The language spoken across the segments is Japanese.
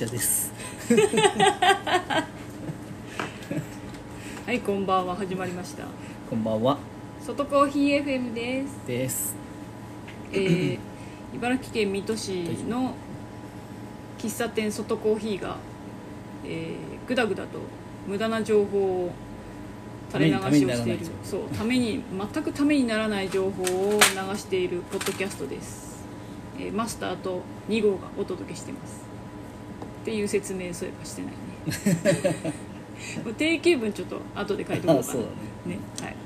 茶です。はいこんばんは。始まりました。こんばんは。外コーヒー FM です。です。えー、茨城県水戸市の喫茶店外コーヒーが、えー、ぐだぐだと無駄な情報を垂れ流しをしている。そうために全くためにならない情報を流しているポッドキャストです、えーマスターと2号がお届けしてますっていう説明そういえばしてないね。定型文ちょっと後で書いておこうかな。あそうだね。ねはい。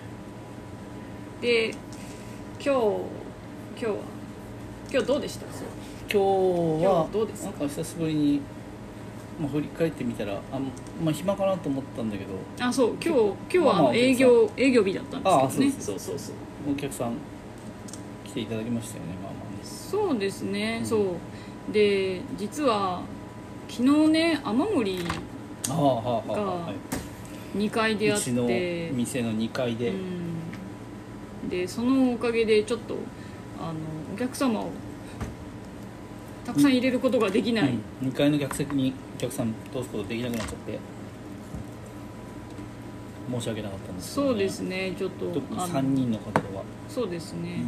で今日今日は今日どうでした？今日は今日どうですか？なんか久しぶりに、まあ、振り返ってみたらあまあ暇かなと思ったんだけど。あそう今日今日はあまあまあの営業営業日だったんですけどね。あそうそうそうそう。お客さん来ていただきましたよねまあまあね。そうですね、うん。そう。で実は昨日ね雨漏りがはい。2階であっうちのて店の2階で、うん、でそのおかげでちょっとあのお客様をたくさん入れることができない、うん、2階の客席にお客さん通すことできなくなっちゃって。申し訳なかったんですけどそうですねちょっと特にあの3人の方は、そうですね、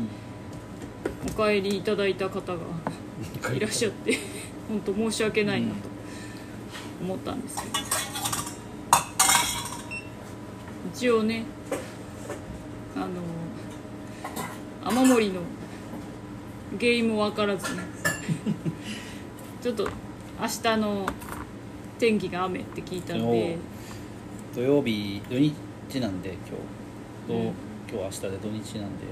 うお帰りいただいた方がんいらっしゃって本当申し訳ないなと思ったんですけど、一応ねあの雨漏りの原因も分からずね ちょっと明日の天気が雨って聞いたんで土曜日土日なんで今日。と、うん。今日明日で土日なんで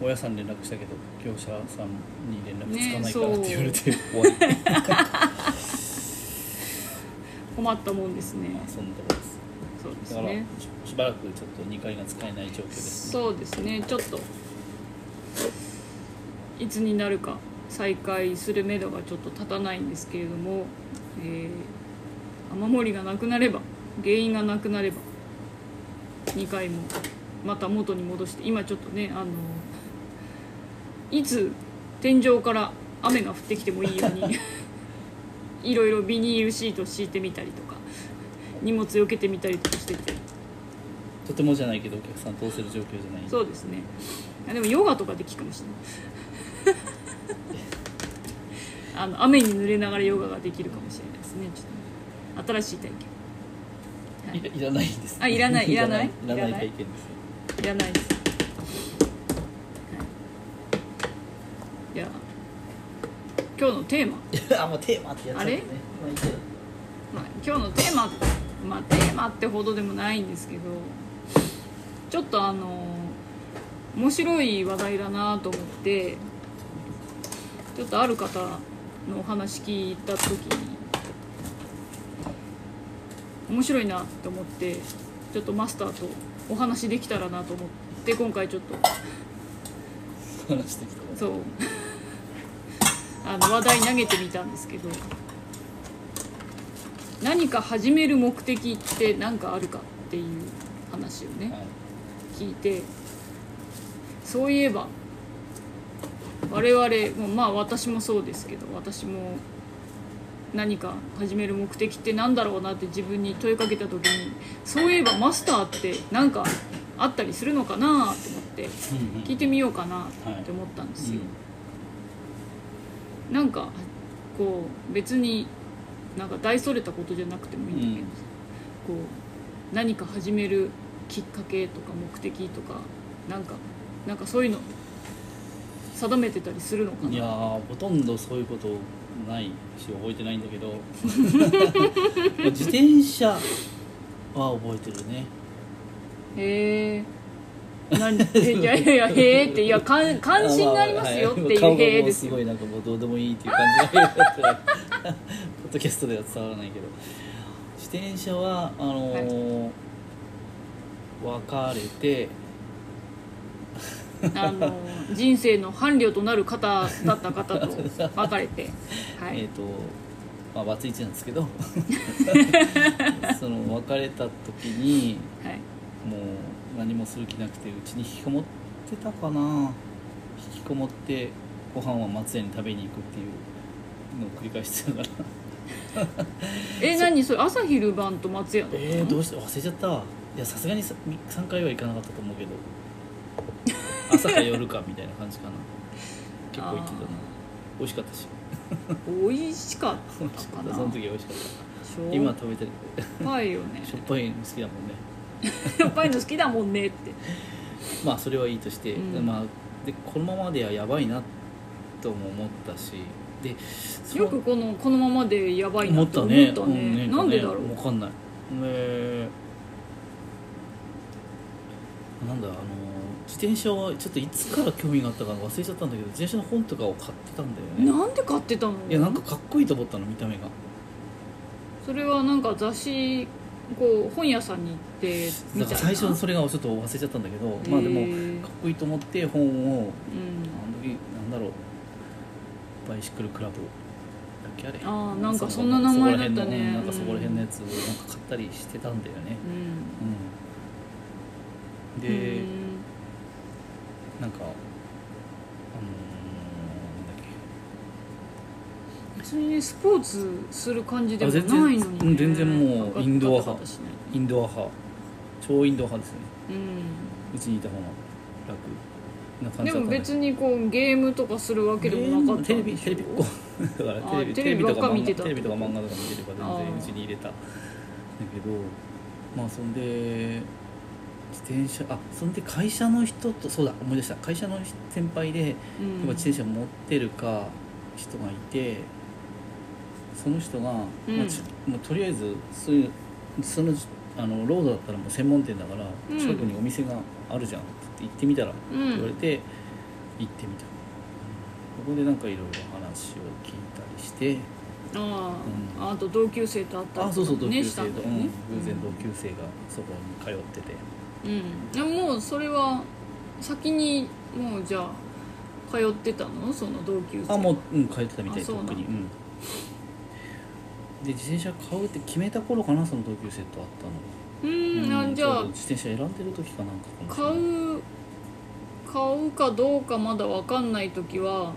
大家さん連絡したけど業者さんに連絡つかないからねって言われて、終わり。困ったもんですね。まあそんなところです。そうですだからねししばらくちょっと2階が使えない状況です。そうですね。ちょっといつになるか再開するめどがちょっと立たないんですけれども、えー雨漏りがなくなれば原因がなくなれば2回もまた元に戻して今ちょっとねあのいつ天井から雨が降ってきてもいいように いろいろビニールシート敷いてみたりとか荷物避けてみたりとかしてて。とてもじゃないけどお客さん通せる状況じゃない。そうですね。あでもヨガとかできるかもしれない。あの雨に濡れながらヨガができるかもしれないですね。ちょっとね新しい体験。い。らいらないです、あいらない？いらない。いらないいらない？体験です。いらないです、い、じゃあ今日のテーマ、あもうテーマってやっちゃってね。まあいいけど。まあ、今日のテーマまあテーマってほどでもないんですけどちょっとあの面白い話題だなと思ってちょっとある方のお話聞いた時に面白いなと思ってちょっとマスターとお話できたらなと思って今回ちょっと。話してきたそうあの話題投げてみたんですけど何か始める目的って何かあるかっていう話をねはい。聞いてそういえば我々もまあ私もそうですけど私も何か始める目的って何だろうなって自分に問いかけた時にそういえばマスターって何かあったりするのかなと思ってうんうん。聞いてみようかなって思ったんですよ、なんかこう別になんか大それたことじゃなくてもいいんだけど、うん。こう何か始めるきっかけとか目的とかなんかなんかそういうの定めてたりするのかいやほとんどそういうことないし覚えてないんだけど。自転車は覚えてるね。へえ何？え いやいやいやへえっていや関関心がありますよっていうへえですよ。すごいなんかもうどうでもいいっていう感じがポッドキャストでは伝わらないけど。自転車はあのー別れてあの人生の伴侶となる方だった方と 別れて。はい、えっ、とまあバツイチなんですけど。その別れた時にはい。もう何もする気なくてうちに引きこもってたかな。引きこもってご飯は松屋に食べに行くっていうのを繰り返してたから。え 何？それ朝昼晩と松屋えー、どうして忘れちゃった。わいやさすがにさ3回は行かなかったと思うけど。朝か夜かみたいな感じかな。結構行ってたな。美味しかったし。美味しかったかな。その時美味しかっしたょ今食べてる。っぱいよね。しょっぱいの好きだもんねしょっぱいの好きだもんねって。まあそれはいいとして、うん。まあでこのままではやばいなとも思ったしでよくこのこのままでやばいなって思思ったね。ったね。うんなんでだろう？分かんない。えーなんだあの自転車はちょっといつから興味があったか忘れちゃったんだけど自転車の本とかを買ってたんだよね。なんで買ってたの？いやなんかかっこいいと思ったの見た目が。それはなんか雑誌こう本屋さんに行ってみたい最初それがちょっと忘れちゃったんだけどまあでもかっこいいと思って本をうん。あの時なんだろう。バイシクルクラブだっけあれ。あーなんかそんな名前だったね。そこら辺のなんかそこらうん辺のやつをなんか買ったりしてたんだよね。うん。うん。で、うん。なんかあのー、なんだっ別にスポーツする感じでもあ全然ないのに、ね、うん全然もうインドア派。インドア派。超インドア派。ですねうんうちにいた方が楽な感じでも別にこうゲームとかするわけでもなかったテレビテレビっ子だからテレビあテレビばっか見てたテレビとか漫画とか見てれば全然うちに入れただけどまあそんで自転車あそんで会社の人とそうだ思い出した会社の先輩でうん。今自転車持ってるか人がいてその人が、うん。まあちもうとりあえずそういうそのあのロードだったらもう専門店だから、うん。近くにお店があるじゃん。って言って行ってみたら、うん。って言われて行ってみた。ここでなんかいろいろ話を聞いたりしてああ、うん。あと同級生と会ったりあそうそう同級した生と、うん。ん。だよね偶然同級生がそこに通ってて、うん。でももうそれは先にもうじゃあ通ってたの？その同級生。あもう、うん、通ってたみたいあそうなん特に。うんで自転車買うって決めた頃かなその同級生と会ったの。うん、うんあじゃあ。自転車選んでる時かなんか買う買うかどうかまだ分かんない時は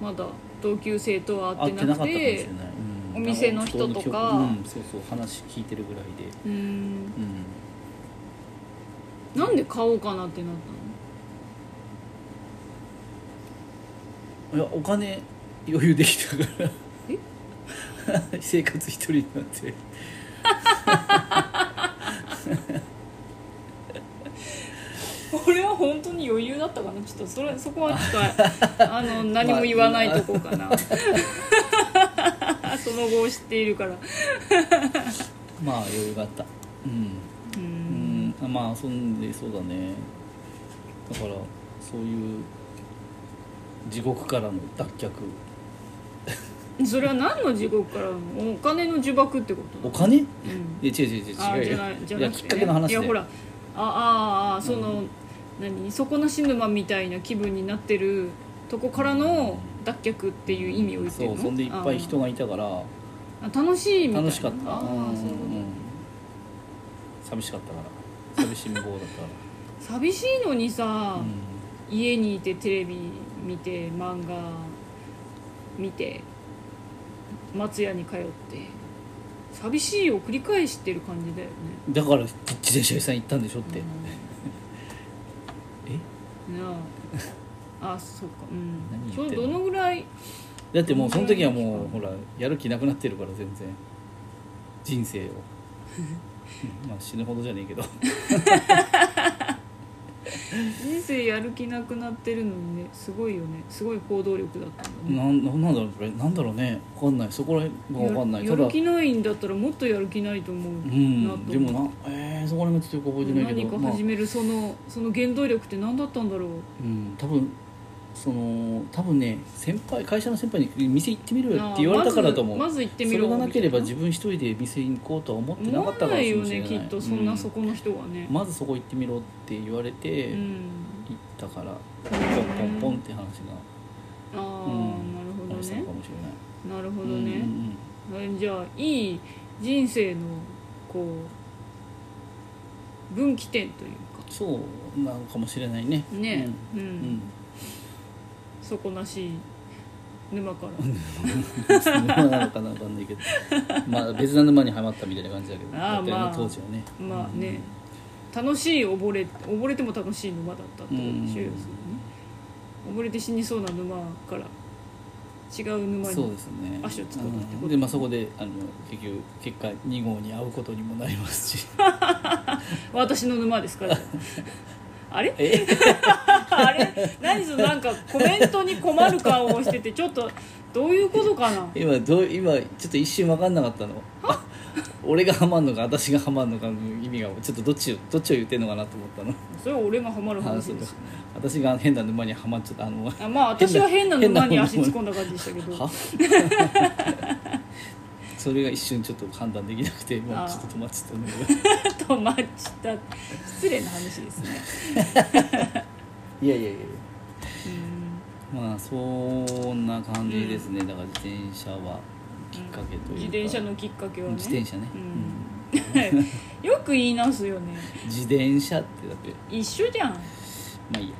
まだ同級生とは会ってなくてお店の人とか。うん、そうそう話聞いてるぐらいで。うん。うん。なんで買おうかなってなっいやお金余裕できたから。え 生活一人になって。たのこれは本当に余裕だったかな？ちょっとそれそこはちょっと あの何も言わないとこかな。その後を知っているから。まあ余裕があった。うん。ううん。んまあ遊んでそうだね。だからそういう地獄からの脱却それは何の地獄からのお金の呪縛ってこと？お金？いうん。や違う違う違う違う。じゃないきっかけの話で。いやほら。ああああその、何？底なし沼みたいな気分になってるとこからの脱却っていう意味を言ってるの？そうそんでいっぱい人がいたから。ああ楽しいみたいな。楽しかった。ああうん。そういうこと。うん寂しかったから。寂しん坊だったか 寂しいのにさ、ら、うん。家にいてテレビ見て漫画見て松屋に通って寂しいを繰り返してる感じだよね。だから自転車屋さん行ったんでしょって、え？なあ。あそっか。うん。それどのぐらい？だってもうその時はもうほらやる気なくなってるから全然。人生を。うん。まあ死ぬほどじゃねえけど 人生やる気なくなってるのにねすごいよね。すごい行動力だったんだね。なんなんだろうこれ。なんだろうね。分かんない。そこら辺が分かんない。ややる気ないんだったらもっとやる気ないと思ううなと思ん。でもなえー、そこら辺がちょっとよく覚えてないけ何ど。まあか始めるそのその原動力って何だったんだろう。うん。多分その多分ね先輩会社の先輩に店行ってみろよって言われたからだと思う、まず行ってみろそれがなければ自み分一人で店に行こうとは思ってなかったかもしれない。ねきっとそんなうんそこの人がねまずそこ行ってみろって言われて行っうんたから、ポンポンポンって話がああ、うんなるほどねかもしれない。なるほどうんねうん、えじゃあいい人生のこう分岐点というか。そうなのかもしれないね。ね。うん。うん、うん底なし沼から。沼なのかな分かんないけど。まあ別な沼にはまったみたいな感じだけど。あまあ当時はね。まあね。楽しい溺れ溺れても楽しい沼だったってことでしょね。溺れて死にそうな沼から違う沼に足を突っ込んだってこと。うんで、まあ、そこであの結局結果2号に会うことにもなりますし。私の沼ですから。あれ？え？あれ？何そのなんかコメントに困る顔をしててちょっとどういうことかな？今どう今ちょっと一瞬分かんなかったの。俺がハマんのか私がハマんのかの意味がちょっとどっちをどっちを言ってんのかなと思ったの。それは俺がハマる話です。よ私が変な沼にはまっちゃったあの。あまあ私は変な沼に足突っ込んだ感じでしたけど。は？それが一瞬ちょっと判断できなくてもうちょっと止まっちゃったんだけど。止まっちゃ失礼な話ですねいやいやいや。まあそんな感じですね、だから自転車はきっかけというか、自転車のきっかけはね。自転車ね、うん。よく言いなすよね。うん自転車ってだって。一緒じゃん、まあいいや。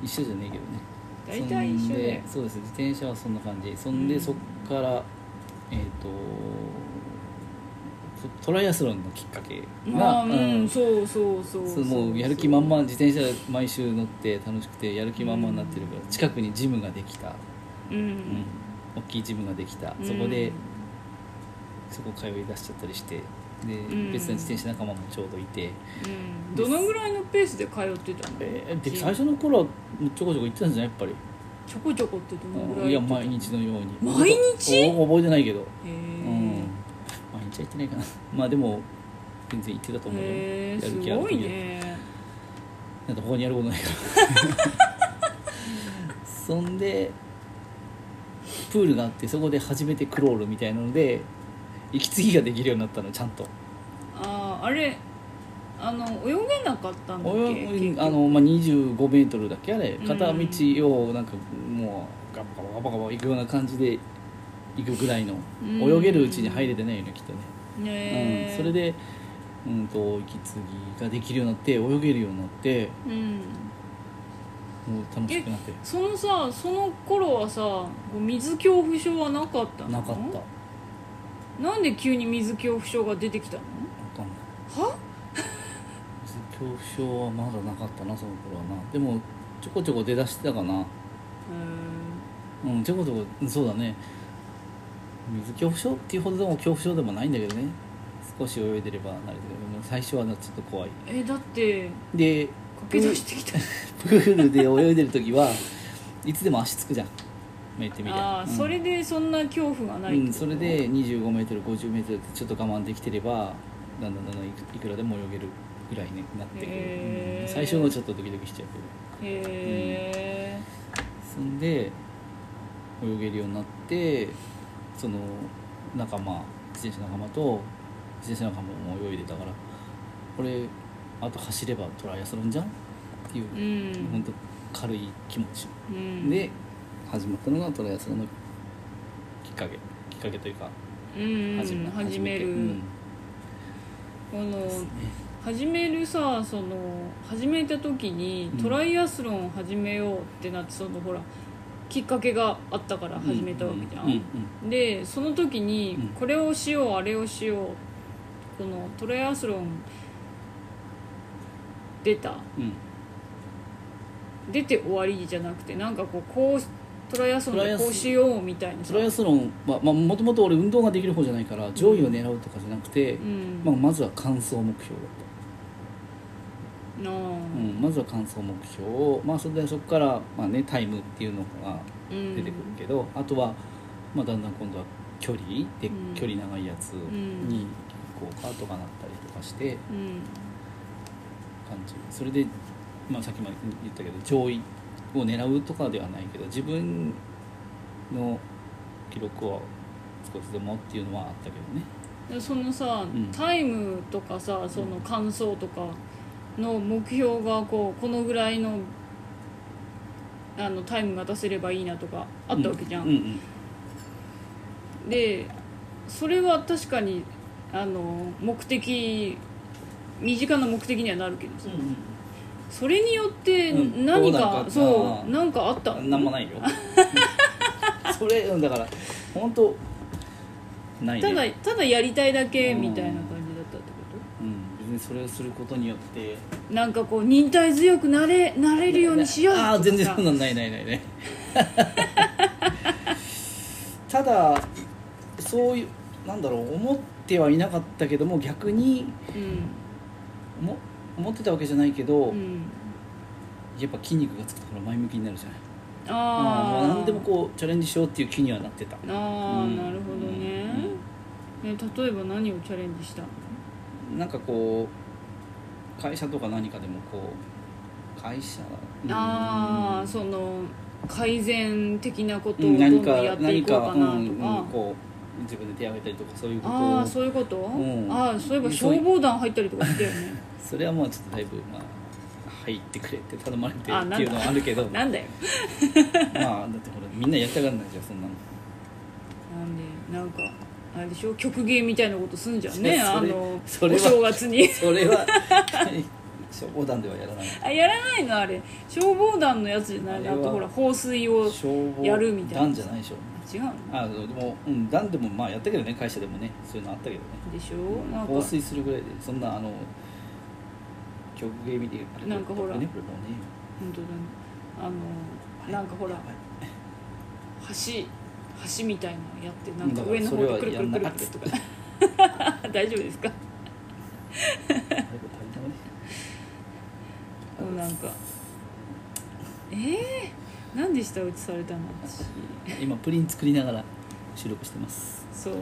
うん。一緒じゃねえけどね。大体一緒ででそうです。自転車はそんな感じ。そんで、うん。そっからえっ、とトトライアスロンのきっかけが、まあうん、そうそうそうそう。もうやる気満々自転車毎週乗って楽しくてやる気満々になってるから、近くにジムができた、うん、うん、大きいジムができた。そこで、そこ通い出しちゃったりしてで、ん。別の自転車仲間もちょうどいて、うん、どのぐらいのペースで通ってたの、えーで最初の頃はちょこちょこ行ってたんじゃない？やっぱり。ちょこちょこってどのぐらいいや毎日のように。毎日？お覚えてないけど。へうん。え毎日は行ってないかな。まあでも全然行ってたと思うよ。へえすやる気あるごい時はね。だって他にやることないから。そんでプールがあってそこで初めてクロールみたいなので息継ぎができるようになったのちゃんと。あああれあの泳げなかったんだっけ？あの、まあ、25メートルだっけあれ。うん。片道をなんかもうガバガバガバガバ行くような感じで行くぐらいのうん。泳げるうちに入れてないよねきっとね。ねうん、えそれで、うん、と息継ぎができるようになって泳げるようになってうん。もう楽しくなって。そのさその頃はさ水恐怖症はなかったの？なかった。なんで急に水恐怖症が出てきたの？わかんない。は？水恐怖症はまだなかったなその頃はな。でもちょこちょこ出だしてたかな。うんちょこちょこうんそうだね水恐怖症っていうほどでも恐怖症でもないんだけどね。少し泳いでればなるけど最初はちょっと怖い。えだってで駆け出してきた。プールで泳いでる時はいつでも足つくじゃん。言ってみりゃ。ああ、うん。それでそんな恐怖がないうん、それで 25m50m ってちょっと我慢できてればだんだんだんだんいくらでも泳げるぐらいになってくる、うん。最初のちょっとドキドキしちゃうけど。へえそんで泳げるようになってその仲間自転車仲間と自転車仲間も泳いでたからこれあと走ればトライアスロンじゃんっていうう、ん。本当軽い気持ち。うん。で始まったのがトライアスロンのきっかけ。きっかけというかうん始め始める、うん。この始めるさその始めた時にうん。トライアスロンを始めようってなってそのほらきっかけがあったから始めたわけじゃん、でその時にうん。これをしようあれをしようこのトライアスロン出た。うん。出て終わりじゃなくてなんかこうこうトライアスロンでこうしようみたいなさ。トライアスロンはもともと俺運動ができる方じゃないから上位を狙うとかじゃなくて、うん。まあ、まずは完走目標だったうん、まずは完走目標を、まあ、それでそこから、まあね、タイムっていうのがうん出てくるけど、あとは、まあ、だんだん今度は距離で、うん。距離長いやつん。にこうカートがなったりとかしてうん。感じ。それで、まあ、さっきも言ったけど上位を狙うとかではないけど自分の記録を少しでもっていうのはあったけどね。でそのさ、ん。タイムとかさその感想とかの目標がこうこのぐらいのあのタイムが出せればいいなとかあったわけじゃん、うんうんでそれは確かにあの目的身近な目的にはなるけどさ、それによってうん何どうなんかかそうなんかあった？のなんもないよ。それうんだから本当ないね。ただただやりたいだけうんみたいな感じだったってこうん、別にそれをすることによってとなんかこう忍耐強くなれなれるようにしようとか。さああ全然そんなんないないないない ただそういうなんだろう思ってはいなかったけども逆にうん。思思ってたわけじゃないけど、うん。やっぱ筋肉がつくところ前向きになるじゃない。ああもう何でもこうチャレンジしようっていう気にはなってた。ああ、うん。なるほどね、え例えば何をチャレンジした？のなんかこう会社とか何かでもこう会社うんああその改善的なことをどんどんやっていこうかなとか、うんうんこう自分で手を挙げたりとかそういうことああをそういうこと、ん。ああそういえば消防団入ったりとかしたよね。それはまあちょっとだいぶまあ入ってくれって頼まれてあっていうのはあるけど。まあなんだよ。だってほらみんなやりたがらないじゃんそんなの。なんでなんかあれでしょ？曲芸みたいなことすんじゃんね。あのお正月に。それは 消防団ではやらないあやらないの？あれ。消防団のやつじゃない？あとほら放水をやるみたいな。団じゃないでしょ。違うの？あでもうん団でもまあやったけどね会社でもねそういうのあったけどね。でしょ？なんか。放水するぐらいでそんなあの曲芸見てあれなんかほら。ねこれもうね。本当だね。あのなんかほら。橋橋みたいなのやってなんか上の方でくるくるくるやんなくるとか。大丈夫ですか？もうなんかえー、何でしたうちされたの？私今プリン作りながら収録してます。そう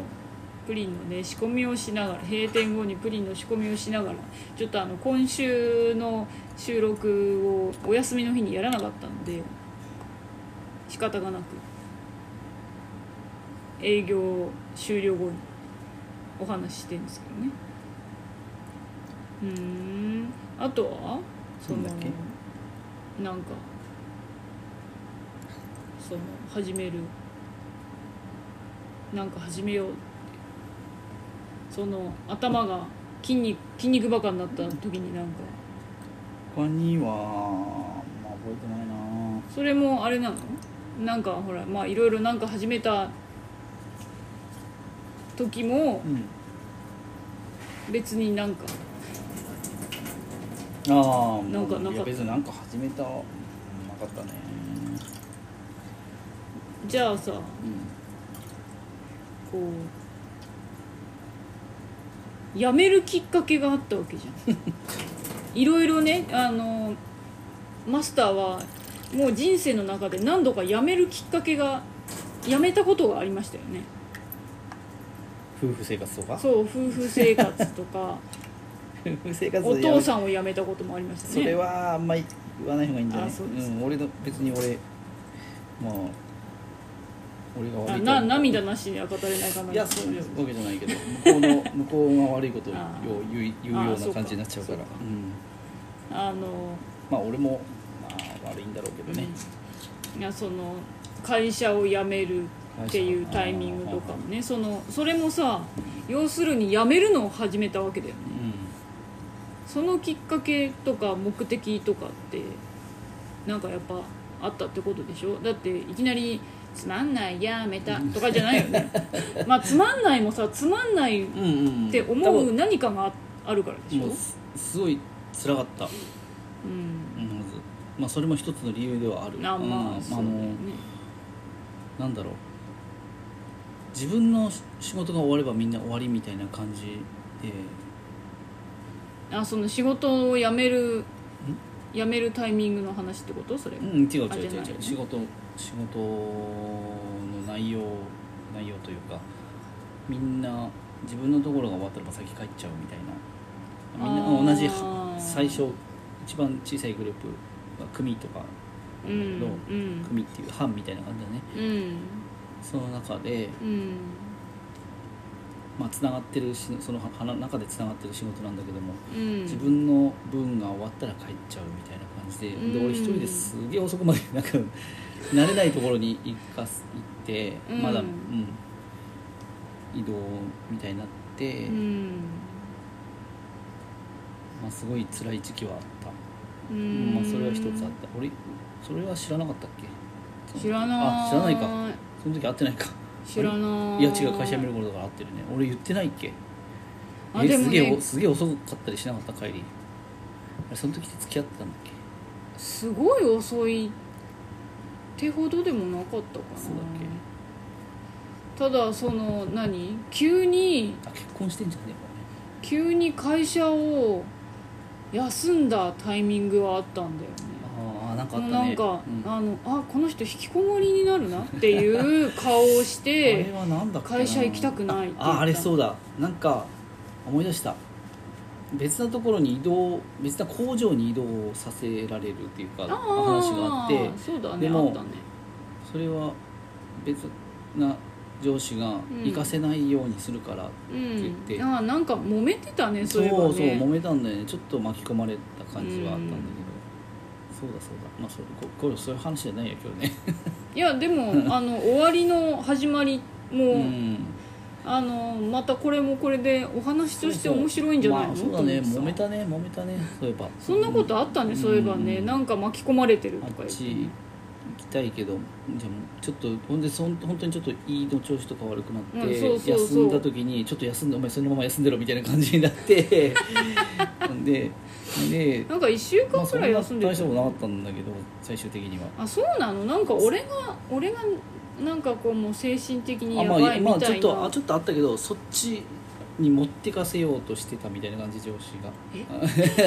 プリンのね仕込みをしながら閉店後にプリンの仕込みをしながらちょっとあの今週の収録をお休みの日にやらなかったので仕方がなく営業終了後にお話ししてるんですけどね。うーん。あとは？そのなんかその始める。なんか始めようその頭が筋肉筋肉バカになった時になんか。他にはまあ覚えてないな。それもあれなの？なんかほらまあいろいろなんか始めた時もうん。別になんか。ああなんかなんか。別になんか始めたうんなかったね。じゃあさうん。こうやめるきっかけがあったわけじゃん。いろいろねあのマスターはもう人生の中で何度かやめるきっかけがやめたことがありましたよね夫婦生活とか？そう夫婦生活とか。夫婦生活お父さんを辞めたこともありましたね。それはあんまり言わない方がいいんじゃない？うん、俺の別に俺まあ俺が悪あいとな涙なしには語れないかな。いやそういうわけじゃないけど向こうの向こうが悪いことを 言う言うような感じになっちゃうから。そうん。あのまあ俺もまあ悪いんだろうけどね、いやその会社を辞めるっていうタイミングとかもね。そのそれもさ要するに辞めるのを始めたわけだよね。そのきっかけとか目的とかってなんかやっぱあったってことでしょ？だっていきなり「つまんないやめた」とかじゃないよね。まあつまんないもさつまんないっうんうんうん。て思う何かがああるからでしょ？もうすすごい辛かった。うん。まず。まあそれも一つの理由ではある。あまうんあそうだよね。なんだろう自分の仕事が終わればみんな終わりみたいな感じで。あその仕事を辞める辞めるタイミングの話ってこと？それ。うん違う違うあ違う違う。じゃないの仕事仕事の内容内容というかみんな自分のところが終わったら先帰っちゃうみたいな。みんな同じ最初一番小さいグループが組とかだんけど、うん。組っていう班みたいな感じだね。うんその中でうん。まあつながってるしそのは中でつながってる仕事なんだけどもうん。自分の分が終わったら帰っちゃうみたいな感じで,、うん。で俺一人ですげえ遅くまでなんか慣れないところに行かす行って、うん。まだ、うん、移動みたいになって、うん。まあ、すごい辛い時期はあった。まあそれは一つあった。俺それは知らなかったっけ？知らない。あ知らないかその時会ってないか。知らない。いや違う会社辞める頃だから会ってるね。俺言ってないっけ？あでもえすげえすげえ遅かったりしなかった帰り。あれその時って付き合ってたんだっけ？すごい遅いってほどでもなかったかな。そうだっただその何？急にあ結婚してんじゃね急に会社を休んだタイミングはあったんだよね。えなんかあっもたね。うなんか、うん。あのあこの人引きこもりになるなっていう顔をしあれてはなんだっけな。会社行きたくないって言ったあああれそうだ。なんか思い出した。別なところに移動別な工場に移動させられるっていうかあ話があって。そうだね。でもあったね。それは別な上司がうん。行かせないようにするから、う言って。ん。あなんか揉めてたねそそうういえばね。そう揉めたんだよね。ちょっと巻き込まれた感じはあったんだけど、そうだそうだ。まあそれここれそういう話じゃないよ今日ね。いやでも あの終わりの始まりも、うん。あのまたこれもこれでお話として面白いんじゃないの？そうそうまあ、そうだね揉めたね揉めたね。そういえば。そんなことあったね、そういえばね、うん。なんか巻き込まれてるとあか言って。っち行きたいけどじゃあもうちょっとほんでそん本当にちょっと胃の調子とか悪くなって、うんそうそうそう。休んだ時にちょっと休んでお前そのまま休んでろみたいな感じになって。ででなんか1週間くらい休んでまあ、大したことなかったんだけど最終的には。あそうなの？なんか俺が俺がなんかこうもう精神的にやあまあ、ばいみまあ、ちょったいなとあちょっとあったけどそっちに持ってかせようとしてたみたいな感じ上司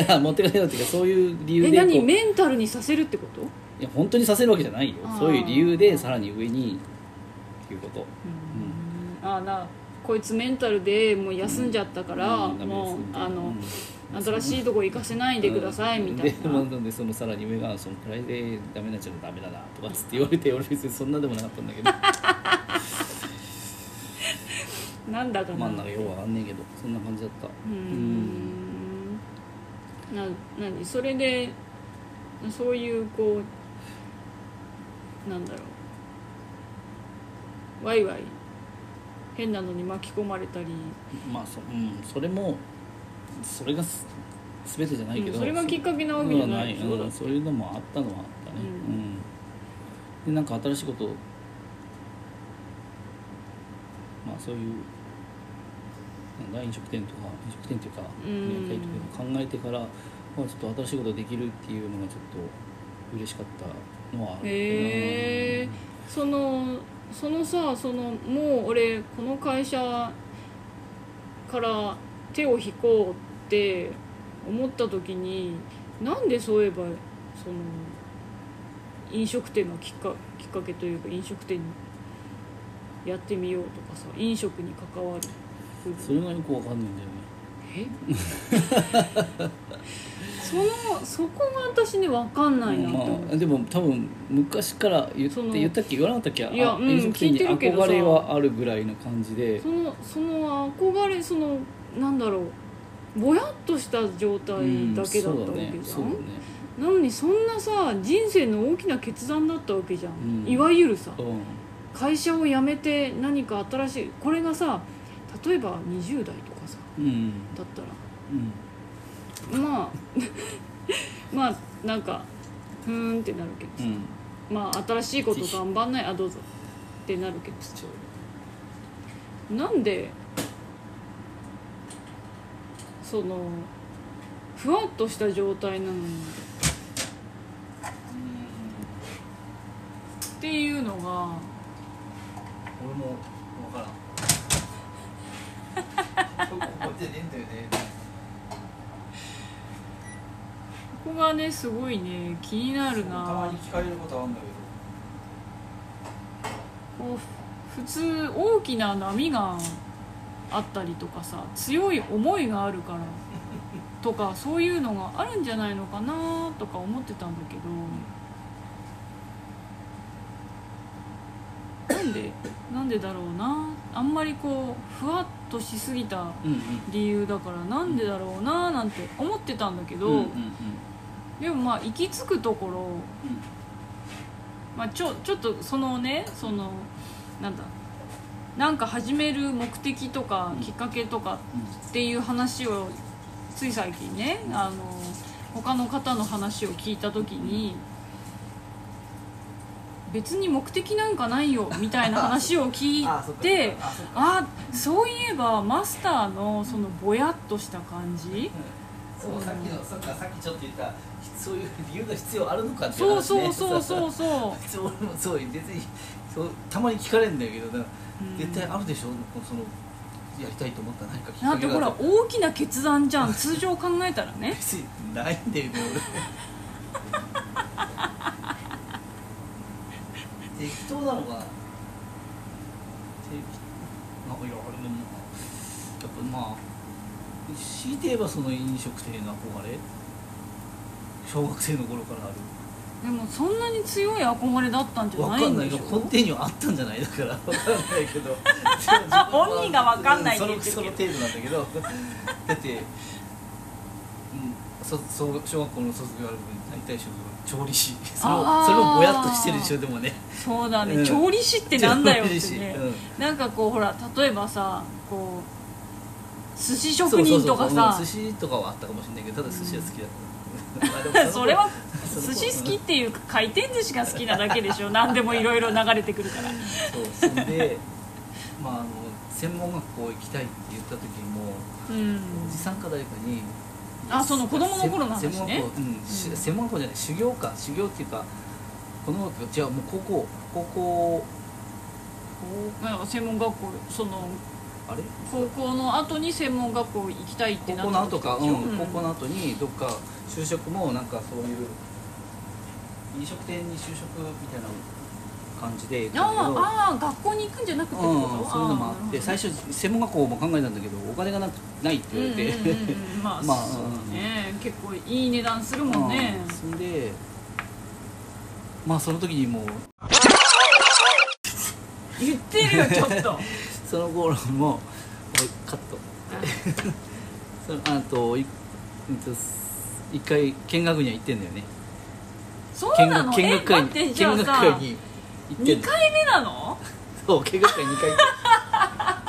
が。持ってかせようっていうかそういう理由えでこう何メンタルにさせるってこと？いや本当にさせるわけじゃないよ。そういう理由でさらに上にっていうこと。うん。あなこいつメンタルでもう休んじゃったから、うん。もうみたいなあの、うん新しいとこ行かせないでくださいみたいでな、もなんでそのさらに上がそのくらいでダメになっちゃうとダメだなとかつって言われて俺別にそんなでもなかったんだけど。なんだかな。まあなんかようわかんねえけどそんな感じだった。うーん。な何？それでそういうこうなんだろう。ワイワイ。変なのに巻き込まれたり、まあそ,、うん、それもそれがす全てじゃないけど、うんそれがきっかけなわけじゃない。でしょ、うんそういうのもあったのはあったね。ううん、でなんか新しいことまあそういうなんだ飲食店とか飲食店っていうかうん。やりたいとか考えてから、まあ、ちょっと新しいことできるっていうのがちょっと嬉しかったのはあるへえそのそのさそのもう俺この会社から手を引こうって思った時になんでそういえばその飲食店がきっかきっかけというか飲食店やってみようとかさ飲食に関わる。それがよくわかんないんだよね。え？そのそこが私ね分かんないなと思う、まあ、でも多分昔から言って言ったっけ言わなかったっけ？あいやうん飲食店に聞いてるけどさ。憧れはあるぐらいの感じで。そのその憧れそのなんだろうぼやっとした状態だけだったわけじゃん、うんねね。なのにそんなさ人生の大きな決断だったわけじゃん、うん。いわゆるさうん。会社を辞めて何か新しいこれがさ例えば20代とかさうん。だったら。うん。まあ まあなんかふーんってなるけどさ、うん。まあ新しいこと頑張んないあどうぞ。ってなるけどさ。なんでそのふわっとした状態なのに。っていうのが。俺も分からん。ここじゃねえんだよね。ここがねすごいね気になるたまなに聞かれることあるんだけこう普通大きな波があったりとかさ強い思いがあるからとかそういうのがあるんじゃないのかなとか思ってたんだけどなんでなんでだろうな。あんまりこうふわっとしすぎた理由だからなんでだろうななんて思ってたんだけど、でもまあ行き着くところ、まあ、ちょちょっとそのねそのなんだなんか始める目的とかうん。きっかけとかっていう話をつい最近ねあの他の方の話を聞いた時に別に目的なんかないよ みたいな話を聞いてあそういえばマスターのそのぼやっとした感じ。そうさっきのそっかさっきちょっと言ったそういう理由が必要あるのかっていそう話ね。そうそうそうそうそう。俺もそう別にそうたまに聞かれるんだけど絶対あるでしょ？そのやりたいと思った何かきっかけがあって。大きな決断じゃん。通常考えたらね。別にないんだよ。ね俺適当なのかな適なんかいやあれでもやっぱまあ強いて言えばその飲食店への憧れ。小学生の頃からあるでもそんなに強い憧れだったんじゃわかんないないんでしょ根底にはあったんじゃない？だからわかんないけど。本人がわかんないって言ってるけど。そのその程度なんだけど。だって、うん、そそ小学校の卒業アルバムに大体職業調理師。それをあー。それもぼやっとしてるでしょでもね。そうだね、うん。調理師ってなんだよって調理師。ね、うん。なんかこうほら例えばさこう寿司職人とかそうそうそう。さうん寿司とかはあったかもしれないけどただ寿司は好きだった、それは寿司好きっていうか回転寿司が好きなだけでしょ。何でもいろいろ流れてくるから。そうそんでまああの専門学校行きたいって言った時もうん。おじさんか誰かにあその子供の頃の話ね。専門学校、うんし専門学校じゃない修行か。修行っていうかこの違うもう高校高校専門学校そのあれ？高校の後に専門学校行きたいって高なった校の後か、うん、高校の後にどっか就職もなんかそういう飲食店に就職みたいな感じでああ学校に行くんじゃなくてってうん、ことそういうのもあって。ー。最初専門学校も考えたんだけどお金がなくないって。言われて、うんうんうんうん。まあ、まあそうだね結構いい値段するもんね。うん。そんでまあその時にもう。言ってるよちょっと その頃もカット。そのあと一回見学には行ってんだよね。見そうなの？学見学会に見学会に行ってん2の回目なの？そう見学会2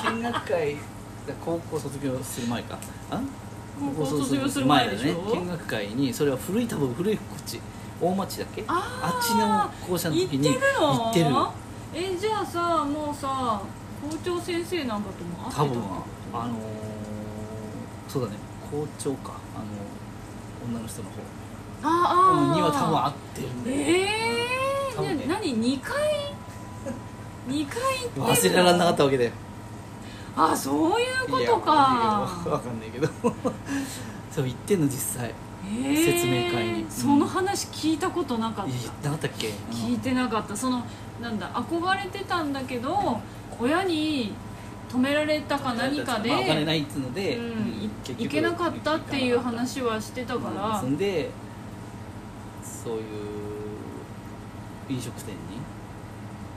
回見学会高校卒業する前か。あ高校卒業する前だね。見学会にそれは古い多分古いこっち大町だっけ？あっちの校舎の時に行ってるの？行ってる。えじゃあさもうさ校長先生なんかとも会ってた多分あのーそうだね校長かあの女の人の方。ああには多分合ってるんだよええね。何？2回2回忘れられなかったわけだよ。あそういうことか。わかんないけど。そう言ってんの実際。えー説明会に。その話聞いたことなかった。なかったっけ？聞いてなかった。そのなんだ憧れてたんだけど親に止められたか何かで、まあお金ないっつうので、うん、行けなかったっていう話はしてたから、うんそんでそういう飲食店に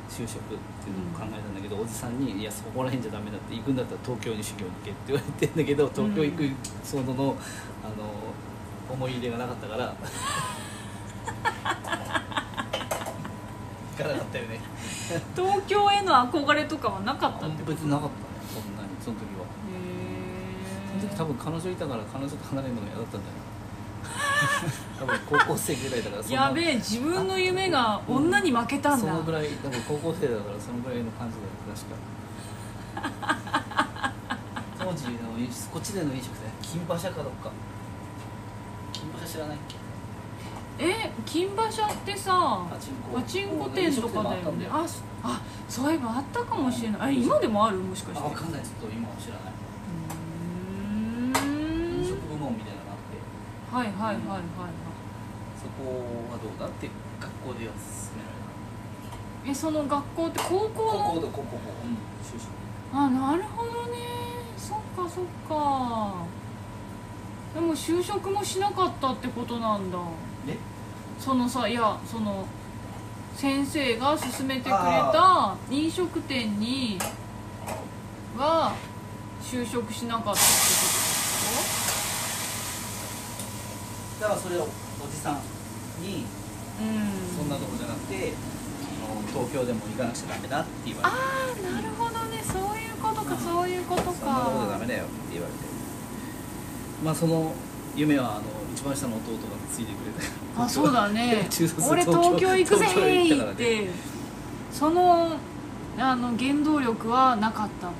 就職っていうのを考えたんだけど、おじさんに「いやそこら辺じゃダメだって行くんだったら東京に修行に行け」って言われてんだけど東京行くそのの、あの思い入れがなかったから。行 かなかったよね。東京への憧れとかはなかったってこと？別になかった。ねそんなにその時は。その時多分彼女いたから彼女と離れるのが嫌だったんじゃない多分高校生ぐらいだからそのやべえ自分の夢が女に負けたんだ。そのぐらい多分高校生だからそのぐらいの感じだよ確か。当時のこっちでの飲食店金馬車かどっか金馬車知らないっけえ金馬車ってさパチンコ。店とかだよね。ああそういえばあったかもしれない。あ今でもある？もしかして。分かんない。ちょっと今は知らない。うーん。飲食部門みたいなのがあって。はいはいはいはいはい。そこはどうだって学校では勧められた。えその学校って高校高校高校うんあなるほどね。そっかそっかでも就職もしなかったってことなんだ。え？そのさいやその先生が勧めてくれた飲食店には就職しなかったってことだからそれをおじさんにうん。そんなとこじゃなくて東京でも行かなくちゃダメだって言われて。ああなるほどね。そういうことか。そういうことそんなとこじゃダかメだよって言われてまあその夢はあの一番下の弟がついてくれたあそうだね。俺東京行くぜ東京行ったからねそのあの原動力はなかったって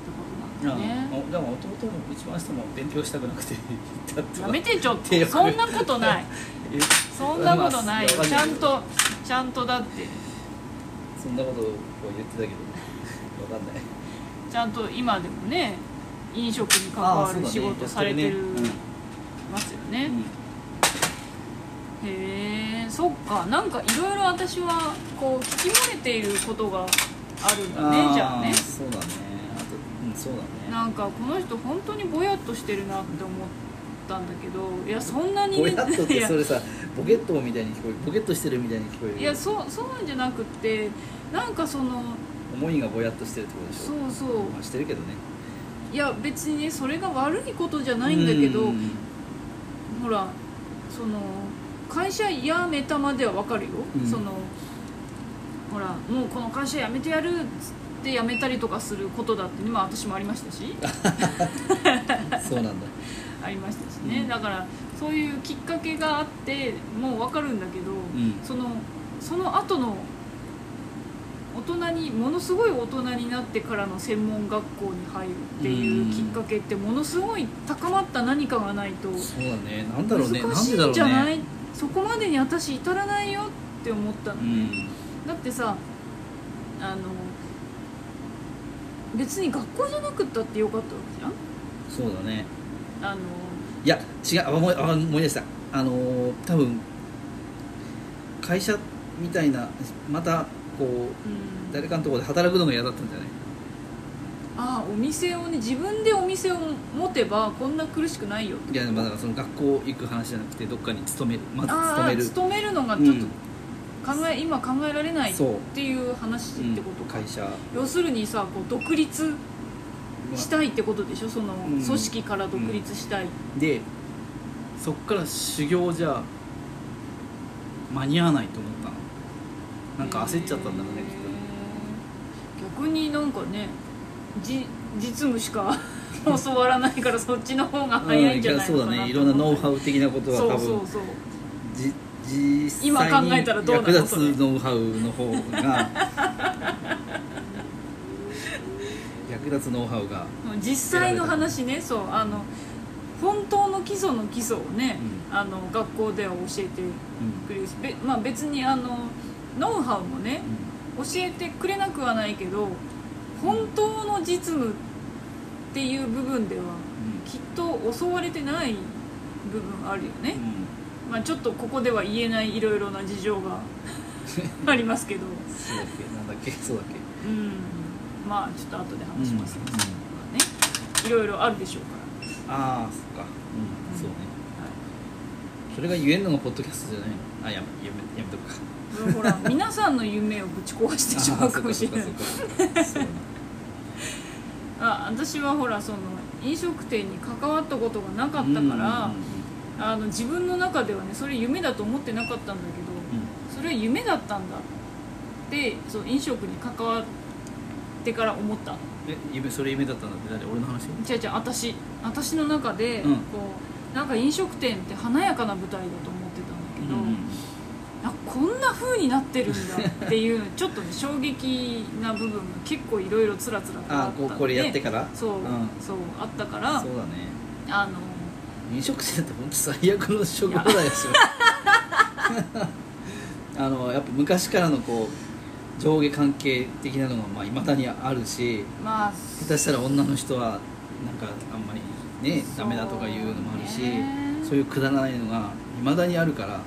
ことなんだね。うんでも弟も一番下も勉強したくなくて やめてちょっと。そんなことない。えそんなことないよ。まあちゃんとちゃんとだって。そんなことを言ってたけどわかんない。ちゃんと今でもね飲食に関わる仕事されてるますよね。うん。へえそっか。なんかいろいろ私はこう聞き漏れていることがあるんだねーじゃあね。そうだね。あとうんそうだね。なんかこの人本当にぼやっとしてるなって思ったんだけどいやそんなにぼやっとって それさボケットみたいに聞こえるボケっとしてるみたいに聞こえるいやそうそうなんじゃなくってなんかその思いがぼやっとしてるってことでしょ？そうそう。まあしてるけどね。いや別にねそれが悪いことじゃないんだけどうんほらその会社辞めたまではわかるよ、うん。そのほらもうこの会社辞めてやるっつって辞めたりとかすることだってね、まあ、私もありましたし。そうなんだ。ありましたしね、うん。だからそういうきっかけがあってもうわかるんだけど、うん。そのその後の大人にものすごい大人になってからの専門学校に入るっていうきっかけってものすごい高まった何かがないとそうだね。なんだろうね。難しいなんじゃない、ねそこまでに私至らないよって思ったのうね、ん。だってさあの別に学校じゃなくったってよかったわけじゃん。そうだね。あのいや違う。あ思いあ思い出した。あのー多分会社みたいなまたこううん。誰かのところで働くのが嫌だったんじゃない？ああお店をね自分でお店を持てばこんな苦しくないよ。いやまあだからその学校行く話じゃなくてどっかに勤めるまず勤める。勤めるのがちょっと考え、今考えられないっていう話ってことか、会社。要するにさこう独立したいってことでしょ？そのうん。組織から独立したい、でそっから修行じゃ間に合わないと思ったのなんか焦っちゃったんだろうねきっとね。逆になんかねじ実務しか 教わらないからそっちの方が早いんじゃないのかなう。んそうだね。いろんなノウハウ的なことは多分そうそうそう。じ実際に今考えたらどうなの？役立つノウハウの方が 役立つノウハウが、実際の話ね。そうあの本当の基礎の基礎をね、あの学校では教えてうんくれるしべ、まあ、別にあのノウハウもねう教えてくれなくはないけど本当の実務っていう部分ではきっと教われてない部分あるよね、んうん。まあ、ちょっとここでは言えないいろいろな事情が ありますけど。そうだっけなんだっけそうだっけ。うん。まあちょっと後で話しますけど、うん。ねいろいろあるでしょうから。ああそっか。うん、うん。そうね。はそれが言えんのがポッドキャストじゃないの？あやめやめやめとくか。いほら皆さんの夢をぶち壊してしまうかもしれない。あ私はほらその飲食店に関わったことがなかったから、あの自分の中ではねそれ夢だと思ってなかったんだけど、それは夢だったんだってそう飲食に関わってから思った。え夢それ夢だったんだって誰俺の話？違う違う私。私の中で、うん。こうなんか飲食店って華やかな舞台だと思ってたんだけど、あこんな風になってるんだっていうちょっとね衝撃な部分が結構いろいろつらつらとああったのでこれやってから？そう、うん。そうあったからそうだね。あの飲食店って本当最悪の職場だよ あのやっぱ昔からのこう上下関係的なのがまあ未だにあるしまあ下手したら女の人はなんかあんまりねダメだとかいうのもあるしそういうくだらないのが未だにあるから。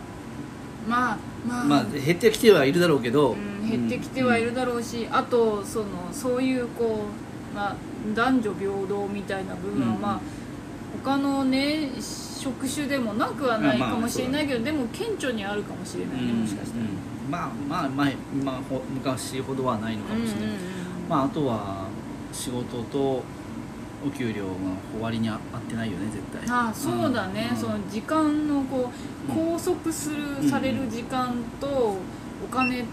まあまあ、まあ減ってきてはいるだろうけど、うん、減ってきてはいるだろうし、あとそのそういうこう、まあ、男女平等みたいな部分は、うん。まあ他のね職種でもなくはないまあまあかもしれないけど、でも顕著にあるかもしれないね、もしかしたら、うん。まあまあ前、まあ、ほ昔ほどはないのかもしれない、うんうんうんまああとは仕事とお給料が終わりにあ合ってないよね絶対。ああそうだね、うん。その時間のこう拘束する、うんされる時間とお金っ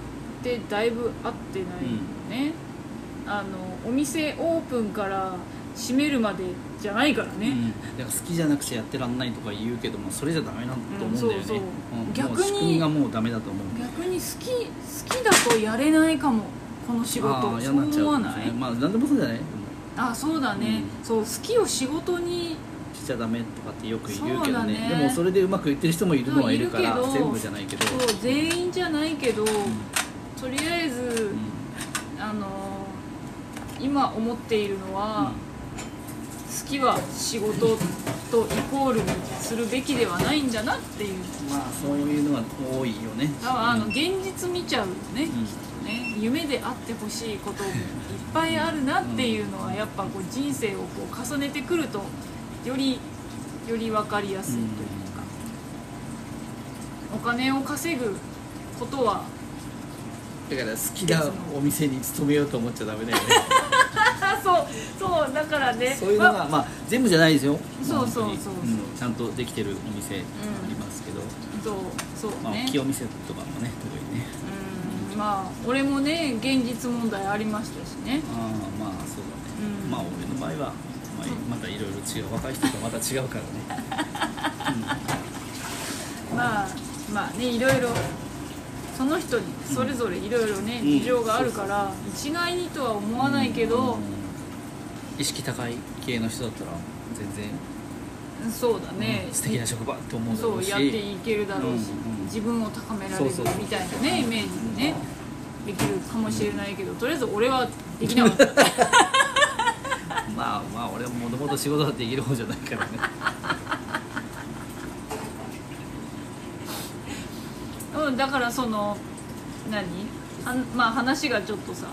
てだいぶ合ってないよね、あのお店オープンから閉めるまでじゃないからね、うん、だから好きじゃなくてやってらんないとか言うけどもそれじゃダメなんだと思うんだよね、うんそうそう。うん逆にもう仕組みがもうダメだと思う逆に好き好きだとやれないかもこの仕事。そう思わない？まあ何でもそうじゃない？あそうだね、そう好きを仕事にしちゃダメとかってよく言うけどね。ね。でもそれでうまくいってる人もいるのはいるから全部じゃないけど。そう全員じゃないけど、うん。とりあえず、うん。あの今思っているのは、好きは仕事とイコールにするべきではないんだなっていう。まあそういうのは多いよね。だからあのうん。現実見ちゃうよね、きっとね夢であってほしいこともいっぱいあるなっていうのはやっぱこう人生をこう重ねてくるとよりより分かりやすいというか、お金を稼ぐことはだから好きなお店に勤めようと思っちゃダメだよね。あ そうそうだからね。そういうのまがまあ全部じゃないですよ。そうそうそうそう。んちゃんとできてるお店ありますけど、そうそうまあね大きいお店とかもね特にね。うんまあ俺もね現実問題ありましたしね。ああまあそうだね、うん。まあ俺の場合は、まあ、またいろいろ違う若い人とまた違うからね、まあまあねいろいろその人にそれぞれいろいろね、うん。事情があるから一概にとは思わないけど、うん。意識高い系の人だったら全然、そうだね、うん。素敵な職場って思うだろうし。そうやっていけるだろうし、うんうん。自分を高められるみたいなねイメージでねできるかもしれないけどとりあえず俺はできなかった まあまあ俺はもともと仕事ができる方じゃないからね。うん、だからその何？はんまあ話がちょっとさ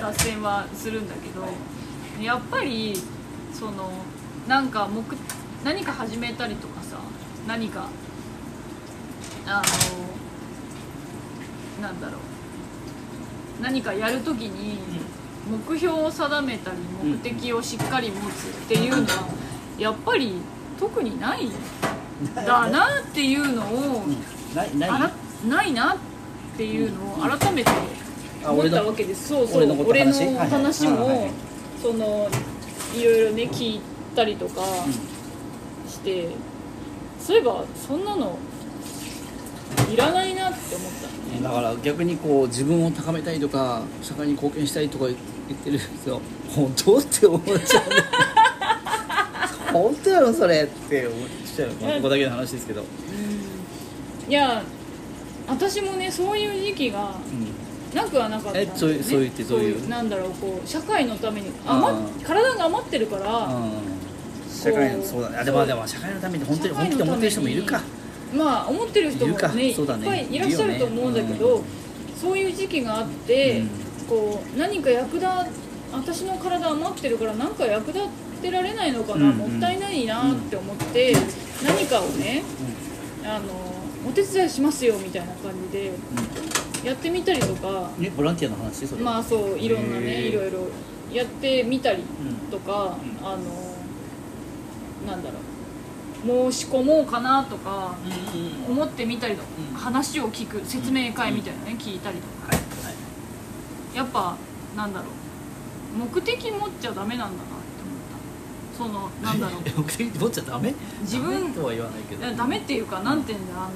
脱線はするんだけど、やっぱりそのなんか目何か始めたりとかさ何かあのなんだろう。何かやるときに目標を定めたり目的をしっかり持つっていうのはやっぱり特にないだなっていうのをないない。あらないなっていうのを改めて思ったわけです。そうそう。俺の話？もいそのいろいろね聞いたりとかしてそういえばそんなのいらないなって思ったのね。だから逆にこう自分を高めたいとか社会に貢献したいとか言ってる人本当って思っちゃうね。本当やろそれって思っちゃう。まあここだけの話ですけど、いや私もねそういう時期がなくはなかったね。えそういうそういうってどういう？なんだろうこう社会のために余体が余ってるから、うん。社会のそうだ。ねあでもでも社会のために本当に。本気で思ってる人もいるかまあ思ってる人もねいっぱいいらっしゃると思うんだけど、そういう時期があって、うん。こう何か役立私の体余ってるから何か役立てられないのかな、もったいないなって思って、何かをねあのお手伝いしますよみたいな感じでやってみたりとか、えボランティアの話？それ。まあそういろんなねいろいろやってみたりうん。とか、うん。あのなんだろう申し込もうかなとか思ってみたりとか、うん。話を聞く説明会みたいなね聞いたりとか。やっぱなんだろう。目的持っちゃダメなんだなって思った。そのなんだろう。目的持っちゃダメ？自分とは言わないけど。ダメっていうかなんていうんだあの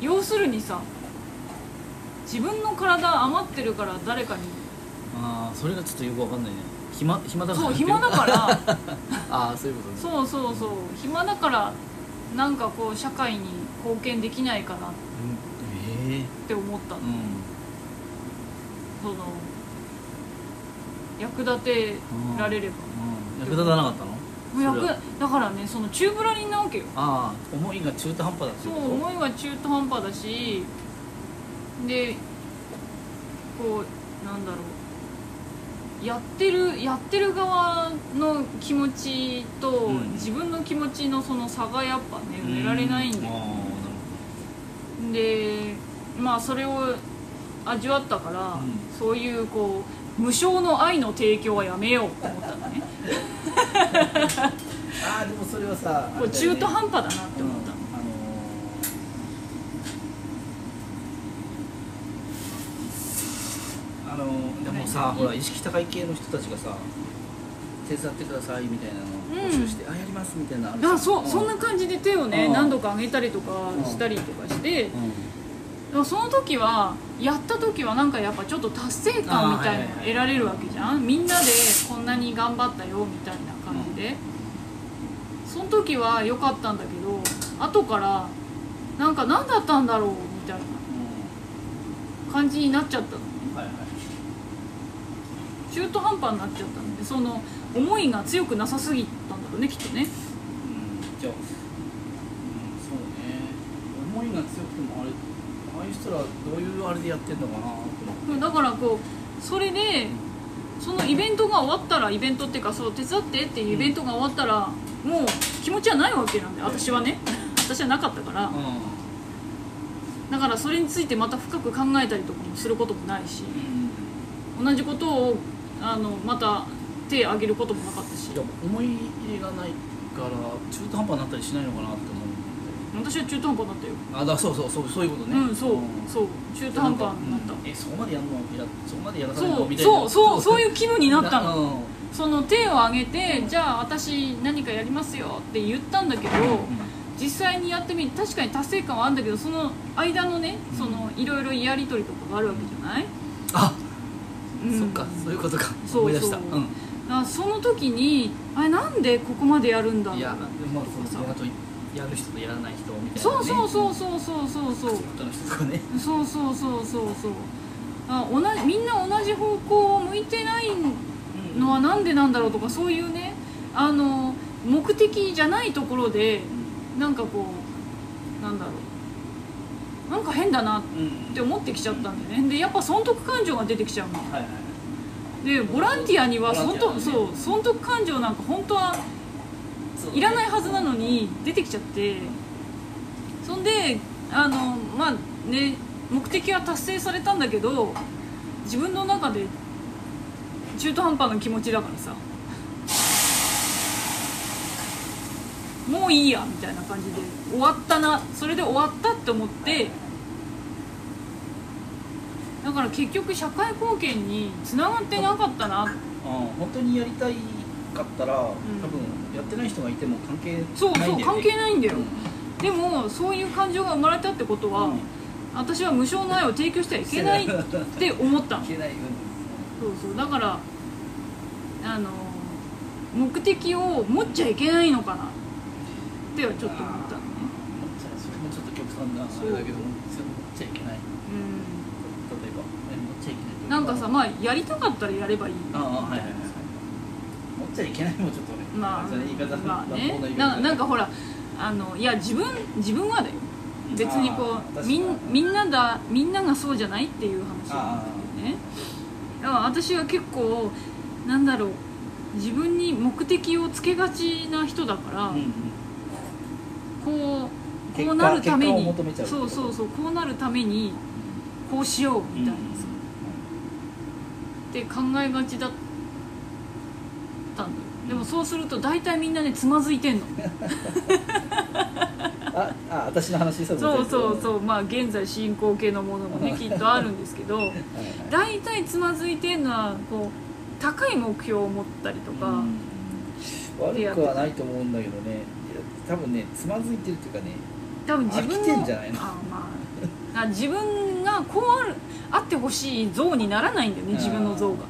要するにさ自分の体余ってるから誰かに。ああそれがちょっとよくわかんないね暇暇だから。そう暇だから。ああそういうことね。そうそうそう。暇だからなんかこう社会に貢献できないかな。っうん。ええて思ったの、うん。その役立てられれば、うん。役立たなかったの？もう役だからねその中ぶらりんなわけよ。ああ思いが中途半端だそう思いが中途半端だしでこうなんだろうやってるやってる側の気持ちと、うん。自分の気持ちのその差がやっぱね埋められないんだよ。ああなるほでまあそれを味わったから、うん。そういうこう無償の愛の提供はやめようと思ったのね。ど ああでもそれはさこう中途半端だなって思ったのーあのーでもささほら意識高い系の人たちがさ手伝ってくださいみたいなのを募集して、あやりますみたいなのあるじゃん。あそう、そんな感じで手をね、うん。何度か上げたりとかしたりとかして、うん。その時はやった時はなんかやっぱちょっと達成感みたいなのが得られるわけじゃん。みんなでこんなに頑張ったよみたいな感じで、その時は良かったんだけど後からなんか何だったんだろうみたいな感じになっちゃったのね。はいはい中途半端になっちゃったんでその思いが強くなさすぎたんだろうねきっとね。うんじゃあ、うん、そうね。思いが強くてもあれああいう人らどういうあれでやってんのかなだからこうそれでそのイベントが終わったらイベントっていうかそう手伝ってっていうイベントが終わったらもう気持ちはないわけなんで私はね。私はなかったから。うだからそれについてまた深く考えたりとかもすることもないしん。同じことをあのまた手挙げることもなかったし。いや思い入れがないから中途半端になったりしないのかなって思う。私は中途半端だったよ。あだそうそうそうそういうことね。うんそうそう中途半端になった。うん。えそこまでやんの？いやそこまでやらされるそうのみたいな。そうそうそういう気分になったの。うん。その手を挙げてじゃあ私何かやりますよって言ったんだけど実際にやってみて確かに達成感はあるんだけどその間のねうん。そのいろいろやり取りとかがあるわけじゃない、あ、うんそっかそういうことか。そう思い出した。そうだからその時にあれなんでここまでやるんだろう？そのやるとやる人とやらない人みたいな、ね、そうそうそうそうそうそうそう他の人とかね。そうそうそうそうそう。あ同じみんな同じ方向を向いてないのはなんでなんだろうとかそういうねあの目的じゃないところでなんかこうなんだろうなんか変だなっうんて思ってきちゃったんだよね。でやっぱ損得感情が出てきちゃうの。はいはいでボランティアには損得はね。そう損得感情なんか本当はいらないはずなのに出てきちゃって。そんであのまあね目的は達成されたんだけど自分の中で中途半端な気持ちだからさもういいやみたいな感じで終わったなそれで終わったって思ってだから結局社会貢献につながってなかったな。うん本当にやりたいかったら、ん。多分やってない人がいても関係ないんだそうよ、ね、そう関係ないんだよ、うん。でもそういう感情が生まれたってことは、うん。私は無償の愛を提供してはいけないって思ったの。いけない、そうそう。だからあの目的を持っちゃいけないのかなってはちょっと思ったのね。それもちょっと極端なあれだけども持っちゃいけない。うん。例えばえ持っちゃいけないなんかさまあやりたかったらやればいい。ああはいはいはい。持っちゃいけないもちょっとね。まあ言い方まあね。ななんかほらあのいや自分自分はだよ。別にこうみんみんなだみんながそうじゃないっていう話なんあだよね。だから私は結構なんだろう。自分に目的をつけがちな人だから、うんうんこうこうなるためにそうそうそうこうなるためにこうしようみたいな。さ、って考えがちだったんだよ。でもそうすると大体みんなねつまずいてんの。ああ私の話そうそうそううそう。まあ現在進行形のものもねきっとあるんですけどはいはい。大体つまずいてんのはこう高い目標を持ったりとか、うん。悪くはないと思うんだけどね多分ねつまずいてるっていうかね多分自分飽きてんのじゃないの？あまああ自分がこうあるあってほしい像にならないんだよね自分の像が。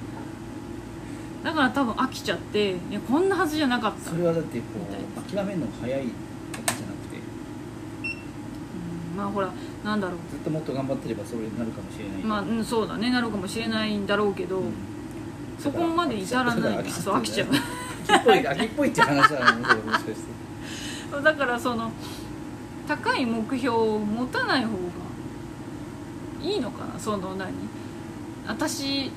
だから多分飽きちゃっていやこんなはずじゃなかった。それはだってこう諦めるのが早いだけじゃなくて。うんまあほらなんだろずっともっと頑張ってればそれになるかもしれないうまあ、うん、そうだねなるかもしれないんだろうけど、うん。そこまで至らない。そう。飽きちゃう。秋っぽい秋っぽいって話なのもしかしてそうだからその高い目標を持たない方がいいのかなその何？私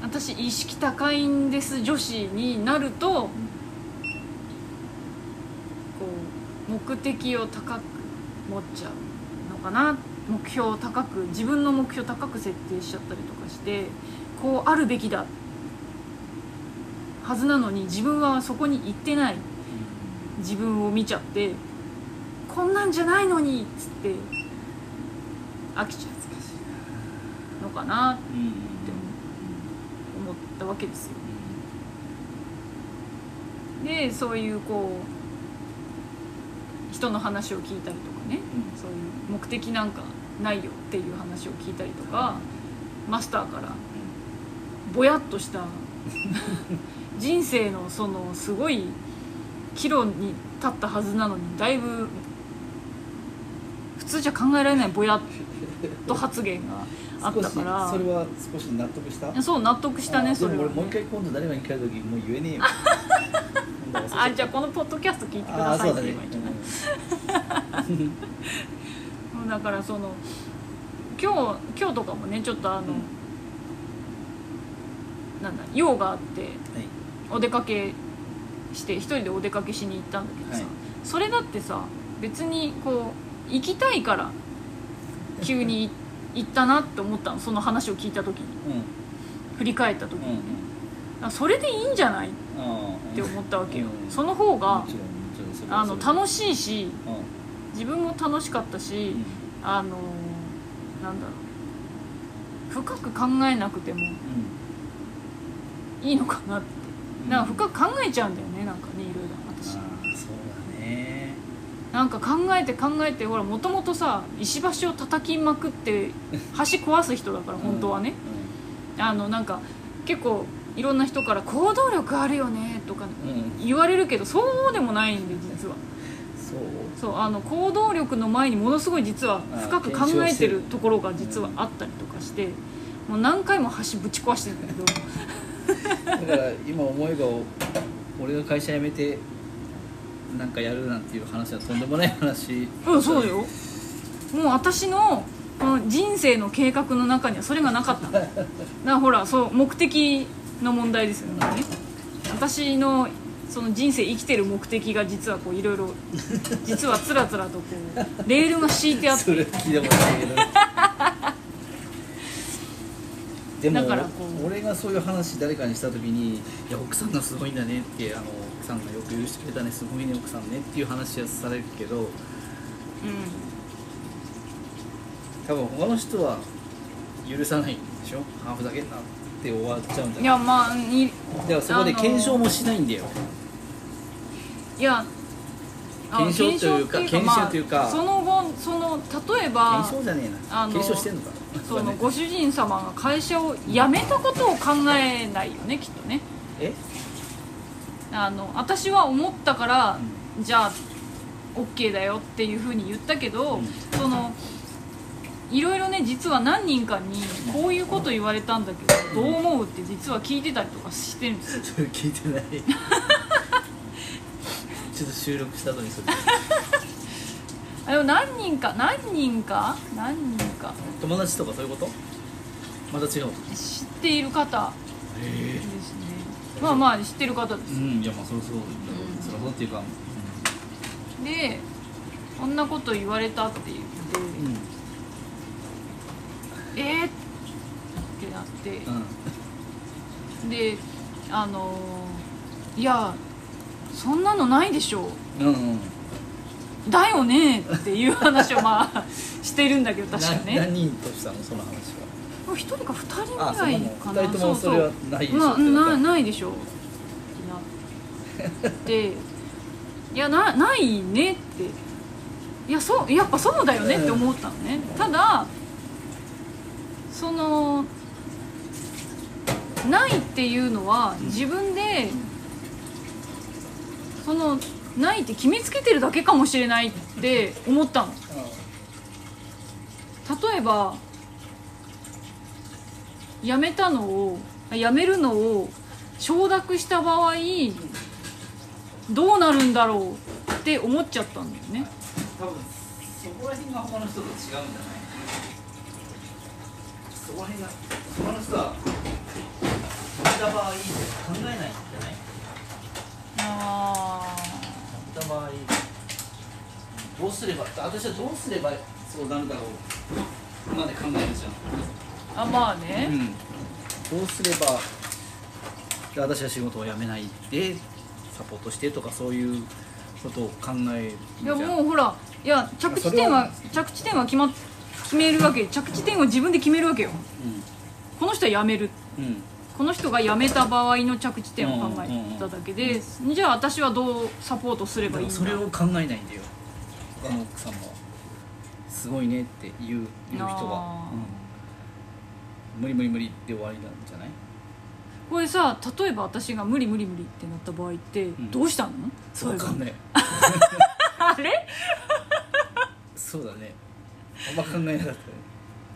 私意識高いんです女子になるとこう目的を高く持っちゃうのかな目標を高く自分の目標高く設定しちゃったりとかしてこうあるべきだはずなのに自分はそこに行ってない。自分を見ちゃってこんなんじゃないのにっつって飽きちゃうのかなってうん思たわけですよ。でそういうこう人の話を聞いたりとかね、うん。そういう目的なんかないよっていう話を聞いたりとか、マスターからぼやっとした人生のそのすごい岐路に立ったはずなのにだいぶ普通じゃ考えられないぼやっと発言があったから少しそれは少し納得したそう納得したねそれは、ねも俺、もう一回今度誰かに聞かれた時もう言えねえよあじゃあこのポッドキャスト聞いてくださいってあそうだね言えばいいんじゃない、うんだからその今日今日とかもねちょっとあの、うんなんだ用があってはいお出かけして一人でお出かけしに行ったんだけどさ、はい。それだってさ別にこう行きたいから急に行ったなって思ったのその話を聞いた時に。うん。振り返った時うんにね、あそれでいいんじゃない？っうんて思ったわけよ、うん。その方があの楽しいしうん。自分も楽しかったし、うん。あのなんだろう。深く考えなくてもいいのかなって。うん。なんか深く考えちゃうんだよねなんかねいろいろ私そうだね。なんか考えて考えてほらもともとさ石橋を叩きまくって 橋壊す人だから本当はね、あのなんか結構いろんな人から「行動力あるよね」とかうん。うん言われるけどそうでもないんで実は。そう。そうあの行動力の前にものすごい実は深く考えてるところが実はあったりとかしてもう何回も橋ぶち壊してるんだけど。だから今思えば俺が会社辞めてなんかやるなんていう話はとんでもない話。うんそうよ。もう私のこの人生の計画の中にはそれがなかったの。だからほらそう目的の問題ですよね。私のその人生生きてる目的が実はこういろいろ 実はつらつらとこうレールが敷いてあって。それ聞いたことないけどでもだからこう。俺がそういう話誰かにした時に「いや奥さんがすごいんだね」ってあの奥さんがよく許してくれたねすごいね奥さんねっていう話はされるけどう多分他の人は許さないんでしょ？ハーフだけんなって終わっちゃうんんい？だやまあいだからそこで検証もしないんだよ、いやあ検証というか検検証というか。まあその後その例えば検証じゃねえな。あの検証してんのかそのね。ご主人様が会社を辞めたことを考えないよねきっとね。え？あの私は思ったから、じゃあ OK だよっていうふうに言ったけど、うん。そのいろいろね実は何人かにこういうこと言われたんだけどどう思うって実は聞いてたりとかしてるんですよ。それ聞いてないちょっと収録した後にそれ。あでも何人か何人か？何人か？友達とかそういうこと？また違うの知っている方。へですね。まあまあ知ってる方です。うんいやまあそりゃそうだろうんうそりゃそうっていうかでこんなこと言われたって言って、う。んうん。えー、ってなって、うん。であのーいやそんなのないでしょ。うんうん。だよねっていう話をまあ してるんだけど確かなね何人としたの？その話は。1人か2人ぐあらいかな。そ人それはないでしょ。まあってなったなないでしょ。ってなって。いやなないねって。いやそうやっぱそうだよねって思ったのね、ただそのないっていうのは自分でそのないって決めつけてるだけかもしれないって思ったの。例えば辞めたのを辞めるのを承諾した場合どうなるんだろうって思っちゃったんだよね。多分そこら辺が他の人と違うんじゃない？そこら辺が他の人は見た場合考えないんじゃない？あ見た場合どうすれば私はどうすればそうなるだろうまで考えるじゃんあまあね、うん、どうすればで私は仕事を辞めないでサポートしてとかそういうことを考えるいやじゃ。んもうほらいや着地点は着地点は決まっ決めるわけ着地点を自分で決めるわけよ。この人は辞める。うんうんこの人が辞めた場合の着地点を考えただけで、じゃあ私はどうサポートすればいいんだそれを考えないんだよ。他の奥さんは。すごいねって言う言う人は、うん、無理無理無理で終わりなんじゃない？これさ例えば私が無理無理無理ってなった場合ってどうしたの、うん、そうわかんない。あれ？そうだね。あんま考えなかったね。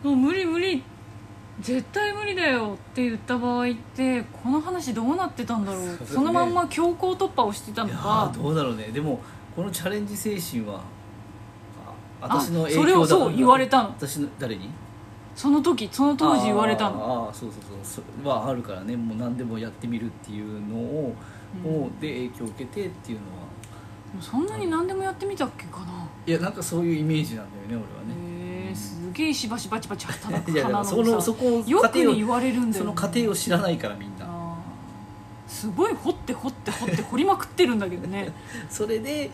もう無理無理絶対無理だよって言った場合ってこの話どうなってたんだろう？そ,、そのまんま強行突破をしてたのか。どうだろうね。でもこのチャレンジ精神は私の影響だそれをそう言われたの？私の誰に？その時その当時言われたの？ああそうそうそう。それはあるからね。もう何でもやってみるっていうのを、うん、で影響を受けてっていうのは。そんなに何でもやってみたっけかな。いやなんかそういうイメージなんだよね俺はね。すげえしばしばちばち働く花のそのそこよく言われるんだよ、ね、その過程を知らないからみんな。すごい掘って掘って掘って掘りまくってるんだけどね。それで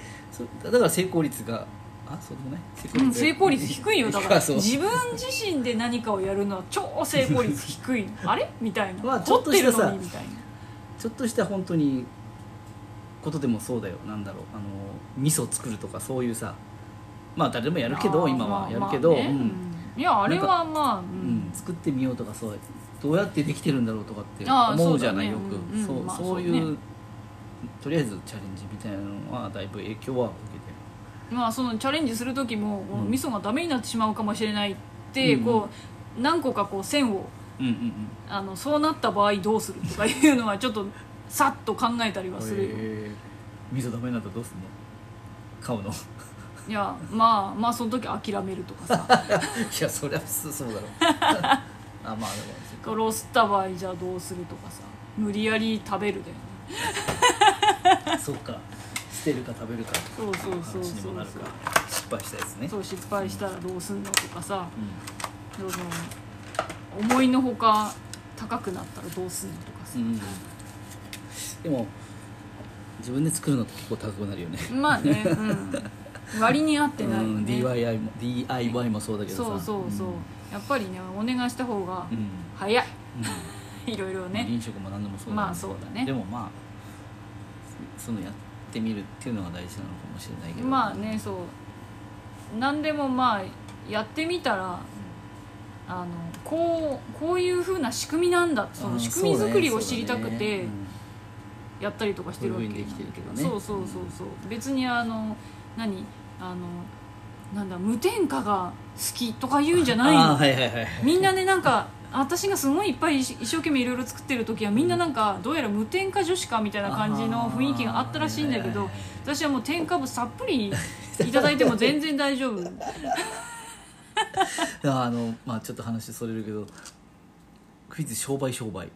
だから成功率があそうでもない？成功率,、低いよ。だから自分自身で何かをやるのは超成功率低い。あれ？みたいな、まあ、ちょっとしたさちょっとした本当にことでもそうだよ。なんだろう。あの味噌作るとかそういうさ。まあ誰でもやるけど今はやるけど、まあね。うん、いやあれはまあ、うん、作ってみようとかそうどうやってできてるんだろうとかって思うじゃない、ね、よく、そう,、そういう、とりあえずチャレンジみたいなのはだいぶ影響は受けてる。まあそのチャレンジする時も、この味噌がダメになってしまうかもしれないって、こう何個かこう線を、うんうんうん、あのそうなった場合どうするとかいうのはちょっとさっと考えたりはするよ、味噌ダメになったらどうすんの？買うの？いやまあまあその時諦めるとかさ。いやそりゃそうだろう。あまあでもロスった場合じゃあどうするとかさ。無理やり食べるだよね。そうか。捨てるか食べるか。そうそうそうそうそう。失敗したやつね。そう失敗したらどうすんのとかさ、うん、その思いのほか高くなったらどうすんのとかさ、うん、でも自分で作るのって結構高くなるよね。まあね、うん割に合ってない、ね、うん、DIY も DIY もそうだけどそうそうそう、うん、やっぱりねお願いした方が早い、うん、いろいろね。飲食も何でもそうだ、ね、まあそうだね。でもまあそのやってみるっていうのが大事なのかもしれないけど。まあねそう。何でもまあやってみたらあのこうこういうふうな仕組みなんだ。その仕組み作りを知りたくてやったりとかしてるわけ、ね、そうそうそうそう。別にあの何？あのなんだ無添加が好きとか言うんじゃないの、はいはいはい、みんなねなんか私がすごいいっぱい一生懸命いろいろ作ってる時はみんななんかどうやら無添加女子かみたいな感じの雰囲気があったらしいんだけど私はもう添加物たっぷりいただいても全然大丈夫。あのまあちょっと話それるけどクイズ商売商売。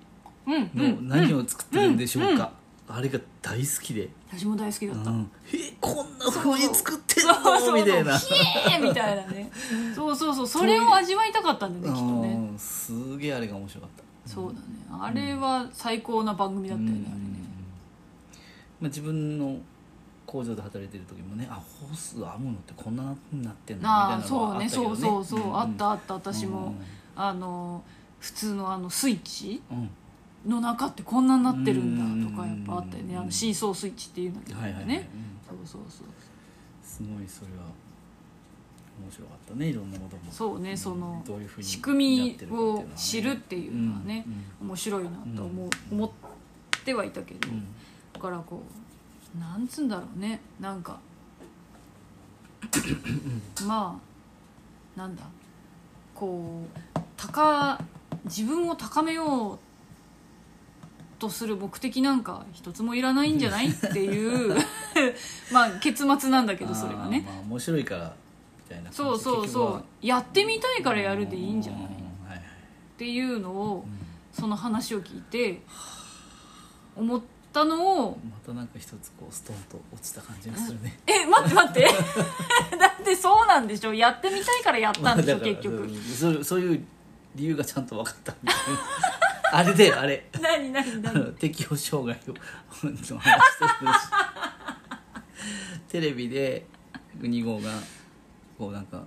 の何を作ってるんでしょうか、あれが大好きで。私も大好きだった、うん、えこんなふうに作ってんの？みたいな。ヒエーみたいなね。そうそうそう。それを味わいたかったんだよねきっとね。すげえあれが面白かった。そうだね。あれは最高な番組だったよね、あれね、まあ、自分の工場で働いてる時もねあホース編むのってこんなふうになってんだみたいなのがあったけど、ね、そうねそうそうそう、うん、あったあった私も、あの普通のあのスイッチ、うんの中ってこんなになってるんだとかやっぱあったよね。あのシーソースイッチっていうんだけどね、はいはいはい、そうそうそう。すごいそれは面白かったねいろんなことも。そうねその仕組みを知るっていうのはね、面白いなと思う、思ってはいたけど、だからこうなんつうんだろうね。なんか まあなんだ。こう高自分を高めようとする目的なんか一つもいらないんじゃない？っていう まあ結末なんだけどそれがね。まあ面白いからみたいなそうそうそう。やってみたいからやるでいいんじゃない、っていうのを、その話を聞いて思ったのをまたなんか一つこうストンと落ちた感じがするね。え待って待って。だってそうなんでしょ？やってみたいからやったんでしょ、結局。そうそういう理由がちゃんと分かったみたいなあれだよあれ。何何何？適応障害を話してる。しテレビで2号がこうなんか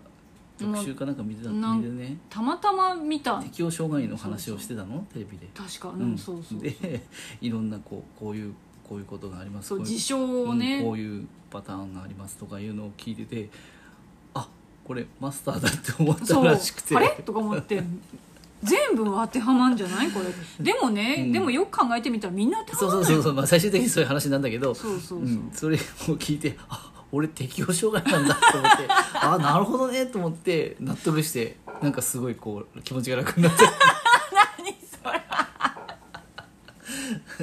特集かなんか見てたなん見てね。たまたま見た。適応障害の話をしてたの？テレビで。確かうん、そうそうでいろんなこうこういうこういうことがあります。こいそう事象をね、うんこういうパターンがありますとかいうのを聞いててあこれマスターだって思ったそうらしくて。あれ？とか思って全部当てはまんじゃない？これ。でもね、うん。でもよく考えてみたらみんな当てそはまんの。ようそうそうそう、まあ、最終的にそういう話なんだけど。そうそうそう、ん、それを聞いてあ俺適応障害なんだと思ってあなるほどねと思って納得してなんかすごいこう気持ちが楽になって何それ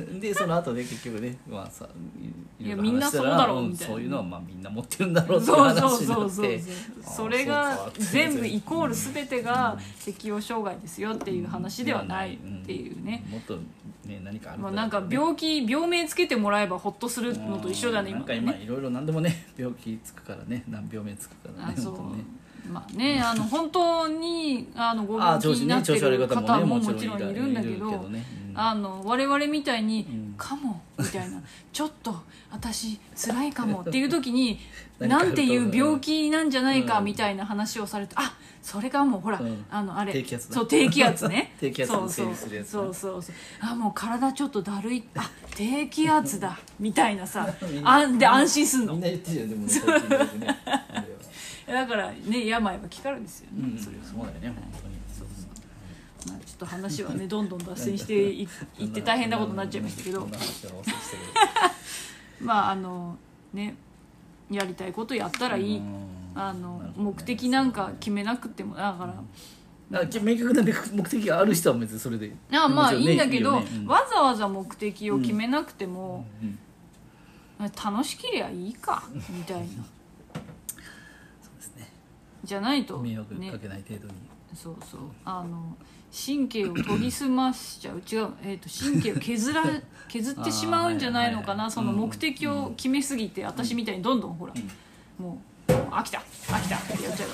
でその後ね結局ねまあさいいろいやみんな話したらそうだろうんみたいな。そういうのはまあみんな持ってるんだろうっていうそうそう話になっそう。そうて。それが全部 イコールす全てが適応障害ですよっていう話ではないっていうね、もっとね何かあるまあ、だろう。んなか病気病名つけてもらえばホッとするのと一緒だねなん。今ねか今いろいろ何でもね病気つくからね。難病名つくからね。あそう。本当ねまあねあの本当にあのごあ病気になってる方ももちろんいるんだけど あの我々みたいにん「かも」みたいな「ちょっと私辛いかも」っていう時に なんていう病気なんじゃないかうん。みたいな話をされてあそれがもうほら、うん。あのあれ。低気圧だ。そう低気圧ね。低気圧の整そうそう。理するやつね。そうそうそう。あもう体ちょっとだるい。あ低気圧だみたいなさ。あんで安心すんの。みんな言ってるじゃんでもねだからね病は気からですよね、うんそれは。そうだよね本当に。そうまあ、ちょっと話はねどんどん脱線していいって大変なことになっちゃいましたけど。まああのねやりたいことやったらいい。あのね。目的なんか決めなくてもだから。明確な目的がある人は別にそれで。あまあいいんだけど、よね。うん。わざわざ目的を決めなくても、うん。楽しけりゃいいかみたいなじゃないと。迷惑ねかけない程度に。そうそう。あの神経を研ぎ澄ましちゃう。違う、えー、と神経を削ら 削ってしまうんじゃないのかな、あーはいはいその目的を決めすぎて、私みたいにどんどんほら、もう飽きた。飽きたってやっちゃう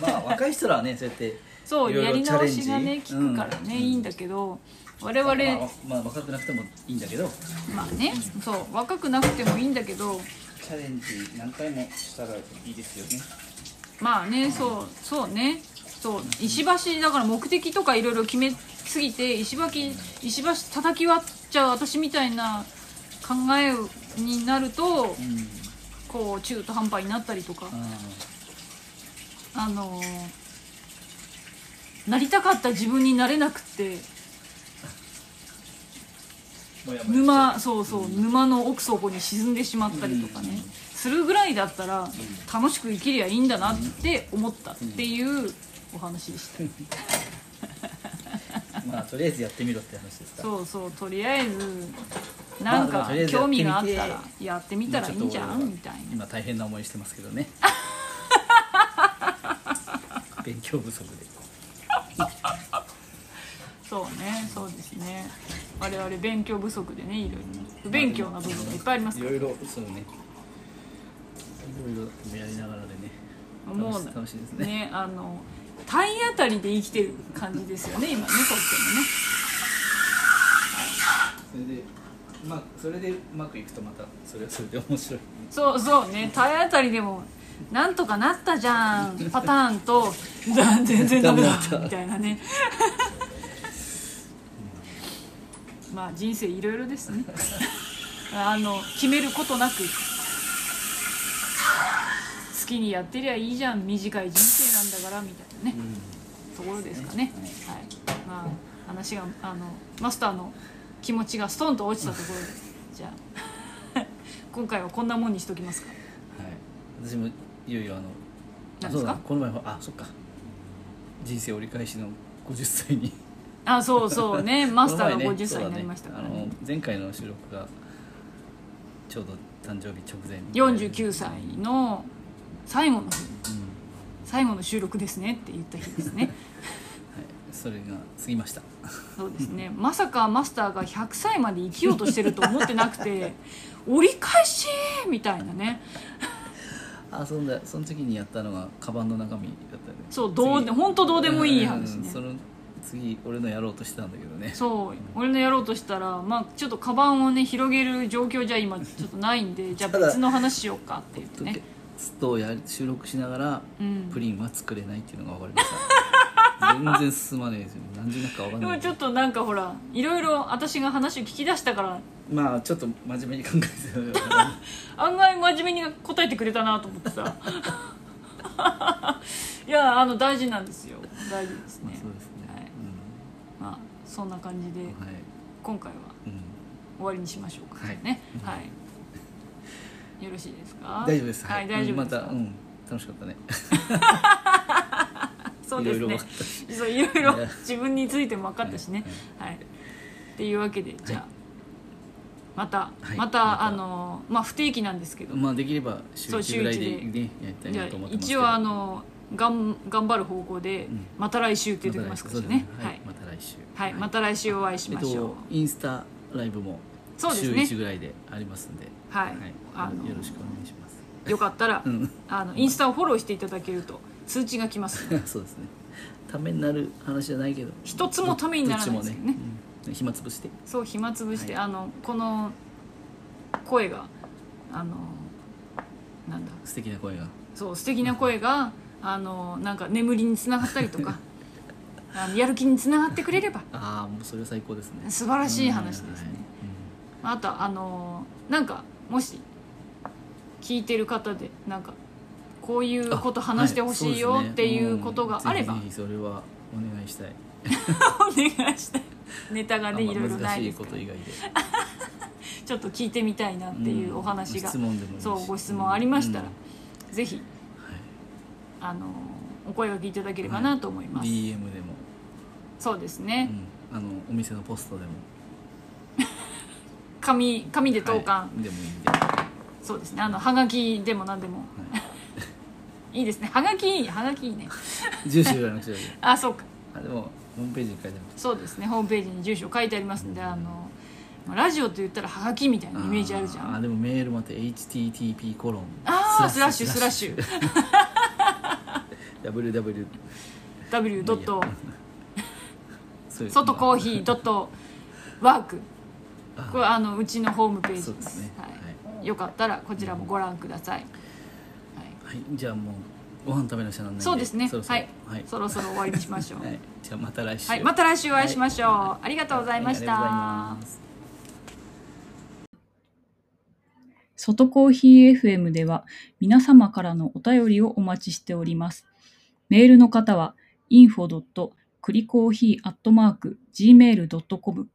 まあ若い人らはねそうやってそうやり直しがね効くからね、うん。いいんだけど我々、まあ、まあ若くなくてもいいんだけど。まあねそう若くなくてもいいんだけど。チャレンジ何回もしたらいいですよねまあねそうそうね。そう石橋だから目的とかいろいろ決めすぎて石橋石橋叩き割っちゃう私みたいな考えになるとうん。こう中途半端になったりとか。ああのーなりたかった自分になれなくって。沼そうそう沼の奥底に沈んでしまったりとかねするぐらいだったら楽しく生きりゃいいんだなって思ったっていうお話でした。まあとりあえずやってみろって話ですか。そうそうとりあえずなんか興味があったらやってみたらいいんじゃんみたいな。今大変な思いしてますけどね。勉強不足で。そうねそうですね。我々勉強不足でねいろいろ不勉強な部分がいっぱいありますから。いろいろそうねいろいろやりながらでねもう楽しいですね。ねあの体当たりで生きてる感じですよね今ね こっそれでまあそれでうまくいくとまたそれはそれで面白い。そうそうね体当たりでもなんとかなったじゃんパターンと だ全然ダメだダメだったみたいなね。まあ人生いろいろですね。あの決めることなく好きにやってりゃいいじゃん短い人生なんだからみたいなね、ところですかね、はい。まあ話があのマスターの気持ちがストンと落ちたところで。じゃあ 今回はこんなもんにしときますか。はい。私もいよいよあの何ですか？この前あそっか。人生折り返しの50歳に。あそうそうね。マスターがこの前ね50歳になりましたからね。そうだね。あの前回の収録がちょうど誕生日直前49歳の最後の日。うん最後の収録ですねって言った日ですね。はい、それが過ぎました。そうですね。まさかマスターが100歳まで生きようとしてると思ってなくて 折り返しみたいなね。あそんだその時にやったのがカバンの中身だったね。そうどう本当どうでもいい話ね。うんその次俺のやろうとしてたんだけどね。そう俺のやろうとしたらまあちょっとカバンをね広げる状況じゃ今ちょっとないんでじゃあ別の話しようかって言ってねツとや収録しながらうん。プリンは作れないっていうのが分かりました。全然進まねえですよ何時になるか分かんない。でもちょっとなんかほらいろいろ私が話を聞き出したから。まあちょっと真面目に考えて案外 真面目に答えてくれたなと思ってさ。いやあの大事なんですよ。大事ですね。まあそんな感じで今回はうん、終わりにしましょうかはい。ね。はい。よろしいですか？大丈夫です。はい。大丈夫またうん。楽しかったね。そうですね。そういろいろ自分についても分かったしね。はい。っていうわけでじゃあまたはい。またあのまあ不定期なんですけど。まあできれば週そう1ぐらいでねやりたいなと思ってますけ一ど応あのがん頑張る方向でうん。また来週って言ってますからね。ははい。い。また来週。はいまた来週お会いしましょう。とインスタライブも週そうですね。1ぐらいでありますんで。はい。あのよろしくお願いします。よかったらうん。あのインスタをフォローしていただけると通知が来ます。そうですね。ためになる話じゃないけど。一つもためにならないですよね。暇つぶして。そう暇つぶして、はい。あのこの声があのなんだ素敵な声がそう素敵な声があのなんか眠りにつながったりとか あのやる気につながってくれれば。ああもうそれは最高ですね。素晴らしい話ですね、はいあとはあのなんかもし聞いてる方でなんかこういうこと話してほしいよっていうことがあれば、ぜひそれはお願いしたいお願 いしたい。ネタがねいろいろないいですこと以外で。ちょっと聞いてみたいなっていうお話が、質問でもいいし。そうご質問ありましたら、うん。ぜひはいあのお声がけいただければなと思います、DM でも、そうですうね、ん、あのお店のポストでも。紙紙で投函、はい。でもいいんで、はそうですね。あのはがきでも何でも。い、いいですね。はがきいいはがきいいね。住所言わなくちゃいけない。あそうか。あでもホームページに書いてます。そうですね。ホームページに住所書いてありますんで、あのまあラジオと言ったらはがきみたいなイメージあるじゃん。あー。でもメールまた HTTP コロン。あースラッシュ。スラッシュ www W ドット外コーヒードットワーク。あこれあのうちのホームページです。すね。はい、よかったらこちらもご覧ください、はい。はい。じゃあもうご飯食べなくちゃなんそうですね。そろそろ。はい、はい。そろそろ終わりにしましょう。はい。じゃあまた来週。はい、また来週お会いしましょう、はありがとうございました、外コーヒー FM では皆様からのお便りをお待ちしております。メールの方は info.cricoffee.gmail.com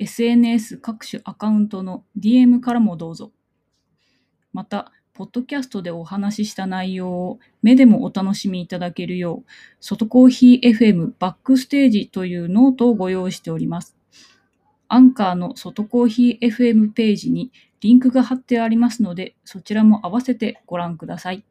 SNS 各種アカウントの DM からもどうぞ。また、ポッドキャストでお話しした内容を目でもお楽しみいただけるよう、外コーヒー FM バックステージというノートをご用意しております。アンカーの外コーヒー FM ページにリンクが貼ってありますので、そちらも合わせてご覧ください。